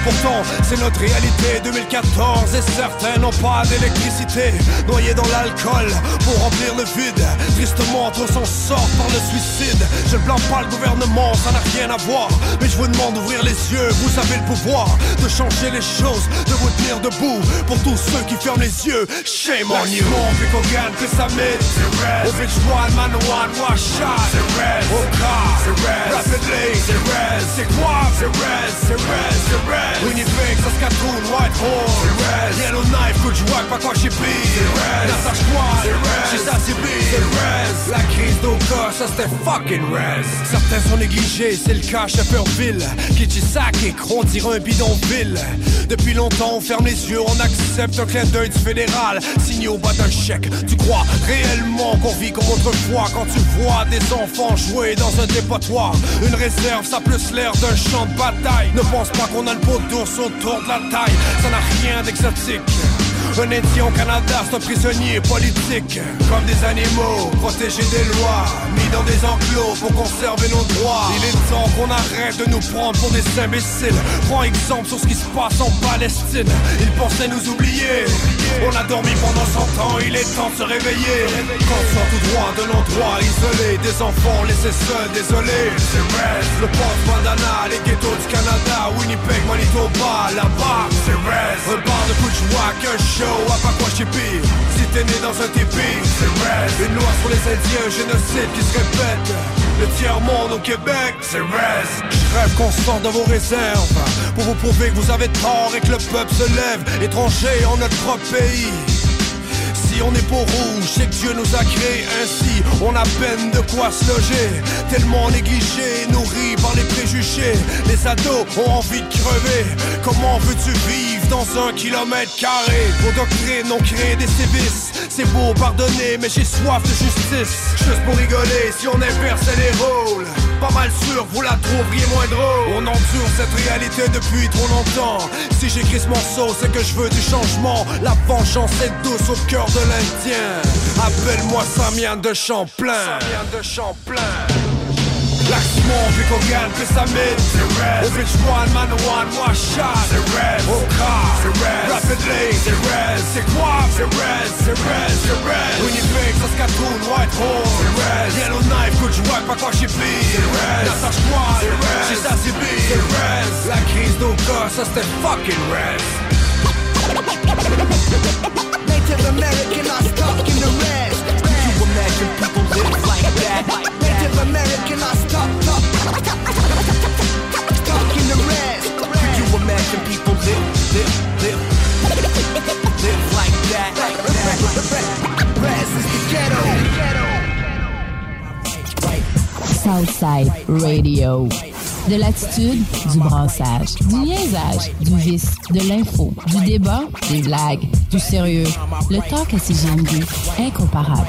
Pourtant, c'est notre réalité. 2014 Et certains n'ont pas d'électricité. Noyés dans l'alcool pour remplir le vide. Tristement, trop s'en sort par le suicide Je ne blâme pas le gouvernement, ça n'a rien à voir Mais je vous demande d'ouvrir les yeux, vous avez le pouvoir De changer les choses, de vous tenir debout Pour tous ceux qui ferment les yeux, shame on you Puis qu'on gagne, que ça mette Au bitch one, man one, wash shot C'est red, au car, c'est red Rapidly, c'est red, c'est quoi C'est red, c'est red, c'est red Winnipeg, Saskatoon, Whitehall C'est red, Yellow Knife, de pas quoi j'ai C'est red, Nassau Squad, c'est red Chez Sassibi, c'est red La crise ça c'était fucking red Certains sont négligés, c'est le cas à Shefferville. Kitchisaki, on dirait un bidonville. Depuis longtemps, on ferme les yeux, on accepte un clin d'œil fédéral. Signé au bas d'un chèque Tu crois réellement qu'on vit comme autrefois Quand tu vois des enfants jouer dans un dépotoir. Une réserve, ça plus l'air d'un champ de bataille. Ne pense pas qu'on a le pot d'ours autour de la taille. Ça n'a rien d'exotique Indien au Canada, c'est un prisonnier politique. Comme des animaux, protégés des lois. Mis dans des enclos pour conserver nos droits. Il est temps qu'on arrête de nous prendre pour des imbéciles. Prends exemple sur ce qui se passe en Palestine. Ils pensaient nous oublier. On a dormi pendant 100 ans, il est temps de se réveiller. Quand on sort tout droit de l'endroit isolé Des enfants laissés seuls, désolé C'est le porte-bandana Les ghettos du Canada, Winnipeg, Manitoba Là-bas, c'est Rest Un bar de Kuchwak, un à Pacoachipi Si t'es né dans un tipi, c'est Rest Une loi sur les Indiens, un génocide qui se répète Le tiers-monde au Québec, c'est Rest Je rêve qu'on sorte de vos réserves Pour vous prouver que vous avez tort et que le peuple se lève. Étranger en notre propre pays. Si on est peau rouge, c'est que Dieu nous a créés. Ainsi On a peine de quoi se loger. Tellement négligé, nourri par les préjugés. Les ados ont envie de crever. Comment veux-tu vivre dans un kilomètre carré. Vos doctrines ont créé des sévices. C'est beau pardonner mais j'ai soif de justice. Juste pour rigoler si on inversait les rôles. Pas mal sûr vous la trouveriez moins drôle. On endure cette réalité depuis trop longtemps. Si j'écris ce morceau c'est que je veux du changement. La vengeance est douce au cœur de l'Indien. Appelle-moi Champlain. Samien de Champlain Like small pickle gun, piss I'm in. The If it's one, man, one, one shot. The red Au oh, car The red Rapidly The red C'est quoi The red The red The red Winnipeg, Saskatoon, Whitehall The red Yellow knife, could you wipe back on she be. The red Natasha Kwan The red She's Sassy B The red Like he's no girl, so stay fucking red Native American, I stuck in the rest. American are stuck, stuck, stuck in the red. Could you imagine people live, live, live, live like that? Res is the ghetto. Southside Radio. De l'attitude, du brassage, du niaisage, du vice, de l'info, du débat, des blagues, du sérieux. Le talk à CGMD, incomparable.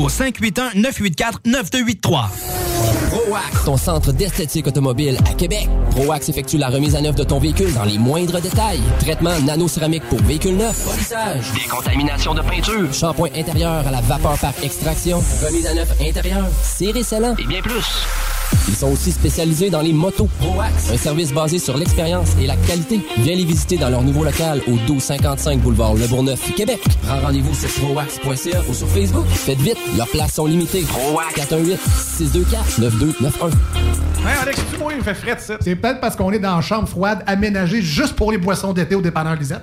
au 581-984-9283. ProAx, ton centre d'esthétique automobile à Québec. ProAx effectue la remise à neuf de ton véhicule dans les moindres détails. Traitement nano-céramique pour véhicule neuf, polissage, décontamination de peinture, shampoing intérieur à la vapeur par extraction, remise à neuf intérieur, serré scellant et bien plus. Ils sont aussi spécialisés dans les motos. ProAx, un service basé sur l'expérience et la qualité. Viens les visiter dans leur nouveau local au 1255 boulevard Le Bourgneuf, Québec. Prends rendez-vous sur proax.ca ou sur Facebook. Faites vite, leurs places sont limitées. ProAx 418 624 9291. Ouais, Alex, tu vois, il fait frais ça. C'est peut-être parce qu'on est dans une chambre froide aménagée juste pour les boissons d'été au dépanneur Lisette.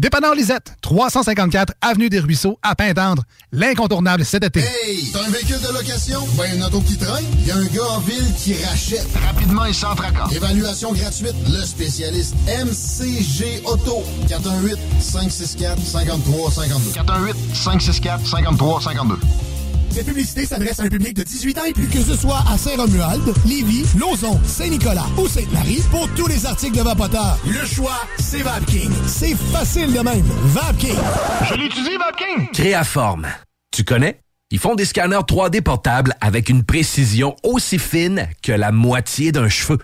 Dépanneur Lisette, 354 Avenue des Ruisseaux, à Pintendre. L'incontournable cet été. Hey, t'as un véhicule de location? Ben, une auto qui traîne? Il y a un gars en ville qui rachète. Rapidement et sans tracas. Évaluation gratuite. Le spécialiste MCG Auto. 418-564-5352. 418-564-5352. Cette publicité s'adresse à un public de 18 ans et plus. Que ce soit à Saint-Romuald, Lévis, Lauson, Saint-Nicolas ou Sainte-Marie, pour tous les articles de Vapoteur, le choix, c'est VapKing. C'est facile de même. VapKing. Je l'utilise, VapKing. Créaforme. Tu connais? Ils font des scanners 3D portables avec une précision aussi fine que la moitié d'un cheveu.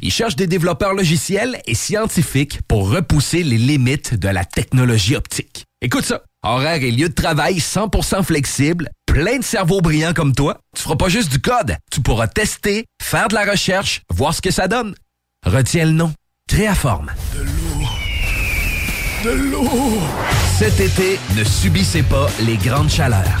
Ils cherchent des développeurs logiciels et scientifiques pour repousser les limites de la technologie optique. Écoute ça. Horaire et lieu de travail 100% flexible, plein de cerveaux brillants comme toi. Tu feras pas juste du code. Tu pourras tester, faire de la recherche, voir ce que ça donne. Retiens le nom. Créaforme. De l'eau. Cet été, ne subissez pas les grandes chaleurs.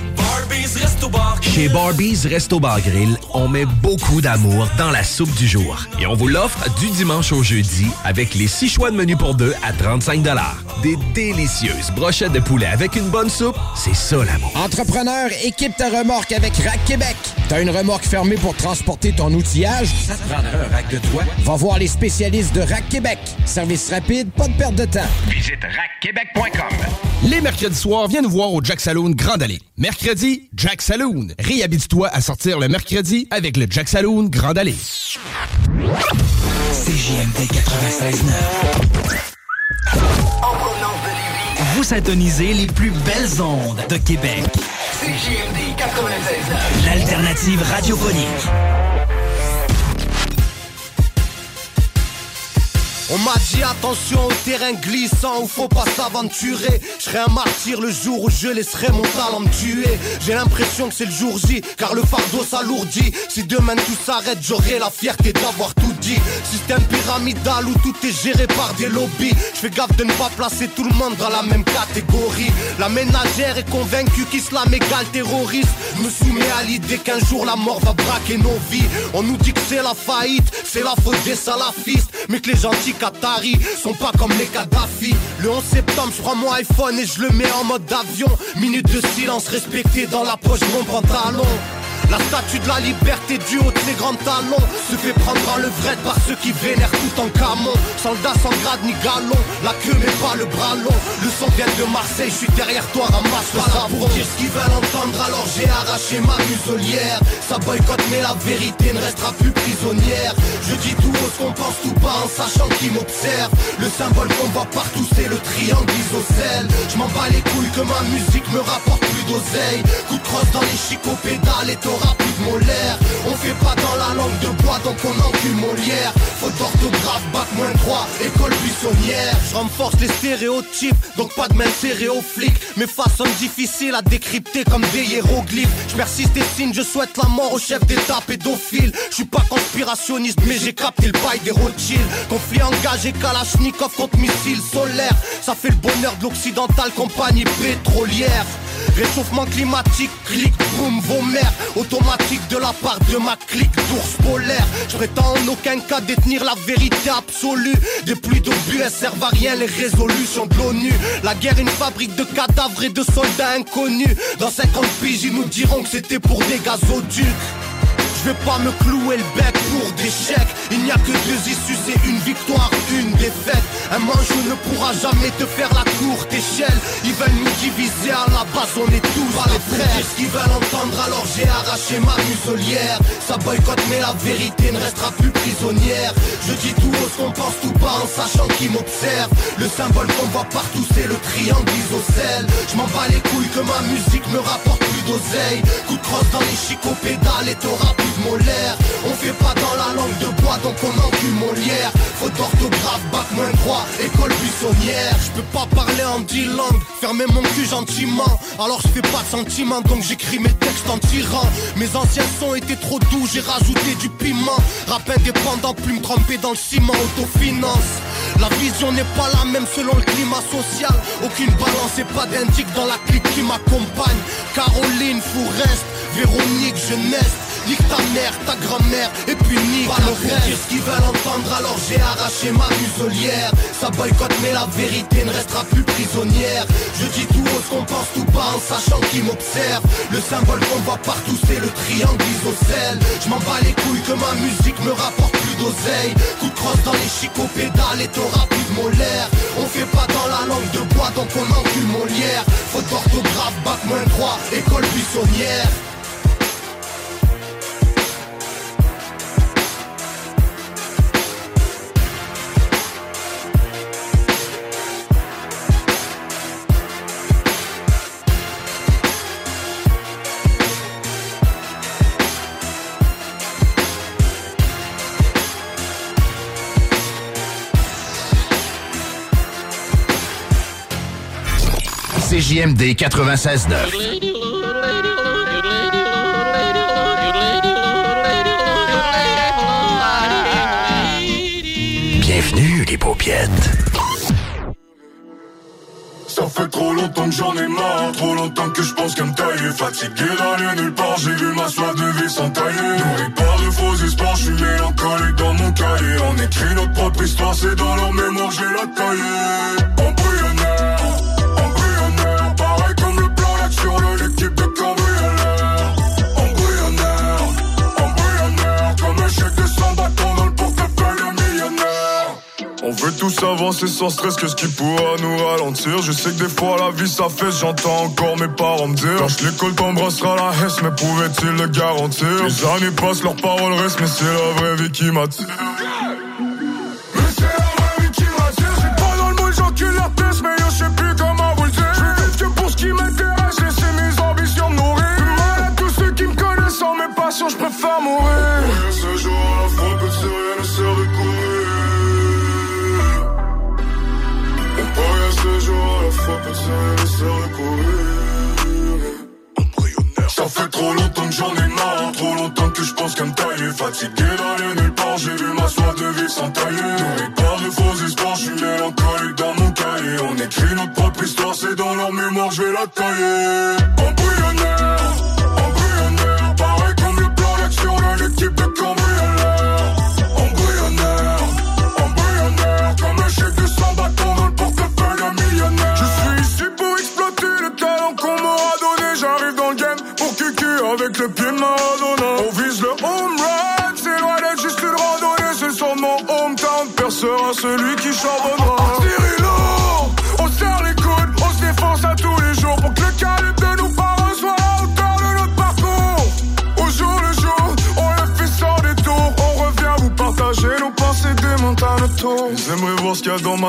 Chez Barbies Resto Bar Grill, on met beaucoup d'amour dans la soupe du jour. Et on vous l'offre du dimanche au jeudi avec les six choix de menu pour deux à 35 Des délicieuses brochettes de poulet avec une bonne soupe, c'est ça l'amour. Entrepreneur, équipe ta remorque avec Rack Québec. T'as une remorque fermée pour transporter ton outillage? Ça te prendra un rack de toi? Va voir les spécialistes de Rack Québec. Service rapide, pas de perte de temps. Visite rackquebec.com. Les mercredis soirs, viens nous voir au Jack Saloon Grande Allée. Mercredi, Jack Saloon. Réhabite-toi à sortir le mercredi avec le Jack Saloon Grande Allée. CJMD 96.9. Vous syntonisez les plus belles ondes de Québec. CJMD 96.9. L'alternative radiophonique. On m'a dit attention au terrain glissant où faut pas s'aventurer. Je serai un martyr le jour où je laisserai mon talent me tuer. J'ai l'impression que c'est le jour J, car le fardeau s'alourdit. Si demain tout s'arrête, j'aurai la fierté d'avoir tout Système pyramidal où tout est géré par des lobbies. Je fais gaffe de ne pas placer tout le monde dans la même catégorie. La ménagère est convaincue qu'islam égale terroriste. Me soumets à l'idée qu'un jour la mort va braquer nos vies. On nous dit que c'est la faillite, c'est la faute des salafistes. Mais que les gentils Qataris sont pas comme les Kadhafi. Le 11 septembre, je prends mon iPhone et je le mets en mode avion. Minute de silence respectée dans la poche de mon pantalon. La statue de la liberté du haut de ses grands talons Se fait prendre en levrette par ceux qui vénèrent tout en camon. Soldat sans grade ni galon La queue mais pas le bras long. Le son vient de Marseille, je suis derrière toi, ramasse le savon. pour dire ce qu'ils veulent entendre alors j'ai arraché ma muselière. Ça boycotte mais la vérité ne restera plus prisonnière. Je dis tout haut ce qu'on pense tout bas en sachant qui m'observe Le symbole qu'on voit partout c'est le triangle isocèle. Je m'en bats les couilles que ma musique me rapporte plus d'oseille. Coup de crosse dans les chicots pédales et t'auras plus de molaire. On fait pas dans la langue de bois donc on encule Molière. Faute d'orthographe, bac moins 3, école buissonnière. Je renforce les stéréotypes donc pas de main serrée aux Mes façons difficiles à décrypter comme des hiéroglyphes. Je persiste et signe, je souhaite la mort au chef d'état pédophile. Je suis pas conspirationniste mais j'ai capté le bail des Rothschild. Conflit engagé Kalachnikov contre missiles solaires. Ça fait le bonheur de l'occidental compagnie pétrolière. Réchauffement climatique, clic, boum, vos mères Automatique de la part de ma clique d'ours polaire. Je prétends en aucun cas détenir la vérité absolue. Des pluies d'obus, elles servent à rien les résolutions de l'ONU. La guerre une fabrique de cadavres et de soldats inconnus. Dans 50 piges ils nous diront que c'était pour des gazoducs je vais pas me clouer le bec pour des chèques. Il n'y a que deux issues, c'est une victoire, une défaite. Un manchot ne pourra jamais te faire la courte échelle. Ils veulent nous diviser, à la base on est tous les frères ce qu'ils veulent entendre alors j'ai arraché ma muselière. Ça boycotte mais la vérité ne restera plus prisonnière. Je dis tout haut ce qu'on pense tout bas en sachant qui m'observe Le symbole qu'on voit partout c'est le triangle isocèle. Je m'en bats les couilles que ma musique me rapporte plus d'oseille. Coup de crosse dans les chicots pédales et t'auras plus On fait pas dans la langue de bois donc on encule Molière. Faute d'orthographe, bac moins 3, école buissonnière. Je peux pas parler en dix langues, fermer mon cul gentiment. Alors je fais pas de sentiments donc j'écris mes textes en tirant. Mes anciens sons étaient trop doux, j'ai rajouté du piment. Rap indépendant, plume trempée dans le ciment, autofinance. La vision n'est pas la même selon le climat social. Aucune balance et pas d'indic dans la clique qui m'accompagne. Caroline, Fourest, Véronique, Jeunesse Nique ta mère, ta grand-mère, et puis nique Pas le reste dire ce qu'ils veulent entendre, alors? J'ai arraché ma muselière. Ça boycotte mais la vérité ne restera plus prisonnière. Je dis tout haut ce qu'on pense tout bas en sachant qui m'observe Le symbole qu'on voit partout c'est le triangle isocèle. Je m'en bats les couilles que ma musique me rapporte plus d'oseille. Coup de crosse dans les chicots pédales et t'auras plus de molaire. On fait pas dans la langue de bois donc on encule Molière. Faute d'orthographe, bac moins 3, école buissonnière CJMD 96.9. Bienvenue, les paupiètes. Ça fait trop longtemps que j'en ai marre, trop longtemps que je pense qu'à me tailler Fatigué d'aller nulle part, j'ai vu ma soif de vie s'entailler Nourri par de faux espoirs, je suis mélancolique dans mon cahier On écrit notre propre histoire, c'est dans leur mémoire, j'ai la taillée avancer sans stress, qu'est-ce qui pourra nous ralentir? Je sais que des fois la vie ça j'entends encore mes parents me dire. Je l'école t'embrassera la hesse, mais pouvait-il le garantir? Les années passent, leurs paroles restent, mais c'est la vraie vie qui m'attire batailler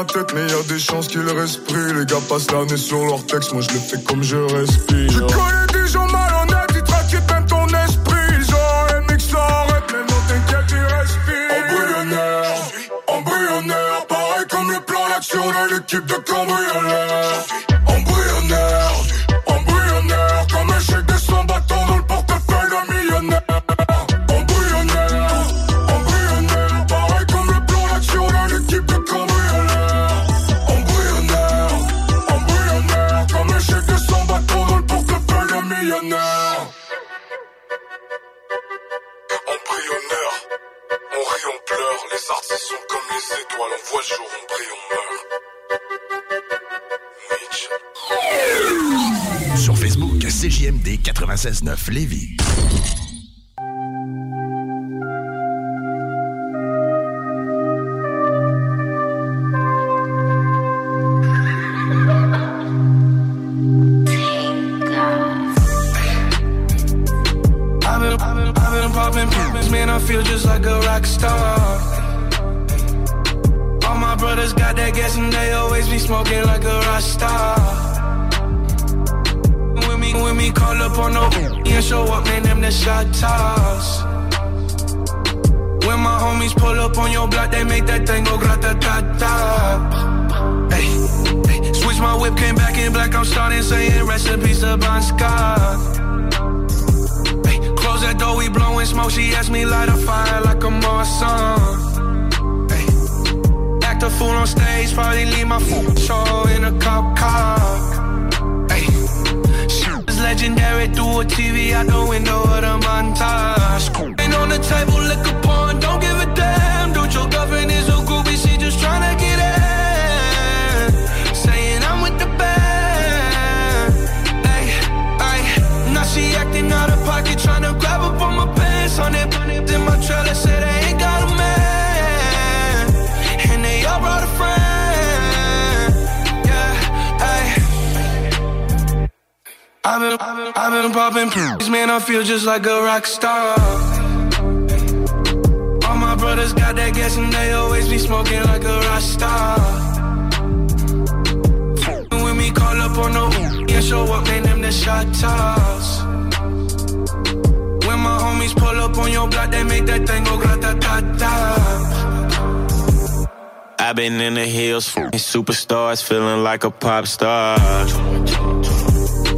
ma tête, mais y a des chances qu'ils respirent. Les gars passent l'année sur leur texte, moi je le fais comme je respire. Connais 969 Lévis. feel just like a rock star. All my brothers got that gas and they always be smoking like a rock star. Me, call up on the and show up, man, them the shot toss. When my homies pull up on your block, they make that thing go grata ta ta. Hey, hey, switch my whip, came back in black. I'm starting saying recipes to Bon Scott. Close that door, we blowing smoke. She asked me light a fire like a Marsan. Hey. Act a fool on stage, probably leave my fool show in a cop car. Legendary through a TV out the window of the montage. Ain't on the table, liquor porn, don't give a damn. Dude, your girlfriend is a groupie, she just tryna get in. Saying I'm with the band. Ay, ay. Now she acting out of pocket, tryna grab up on my pants. On it, in my trailer, say I've been, I've been, popping pills, man. I feel just like a rock star. All my brothers got that gas and they always be smoking like a rock star. When we call up on the yeah, show up, man, them the shot toss. When my homies pull up on your block, they make that thing go grata ta ta. I've been in the hills, superstars, feeling like a pop star.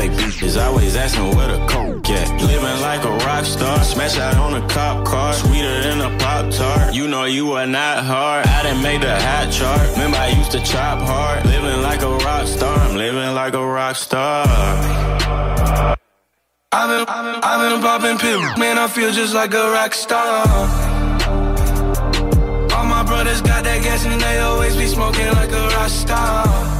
LA bitches always asking where the coke at. Living like a rock star, smash out on a cop car, sweeter than a pop tart. You know you are not hard. I didn't make the hot chart. Remember I used to chop hard. Living like a rock star, I'm living like a rock star. I've been, I've been popping pills, man. I feel just like a rock star. All my brothers got that gas and they always be smoking like a rock star.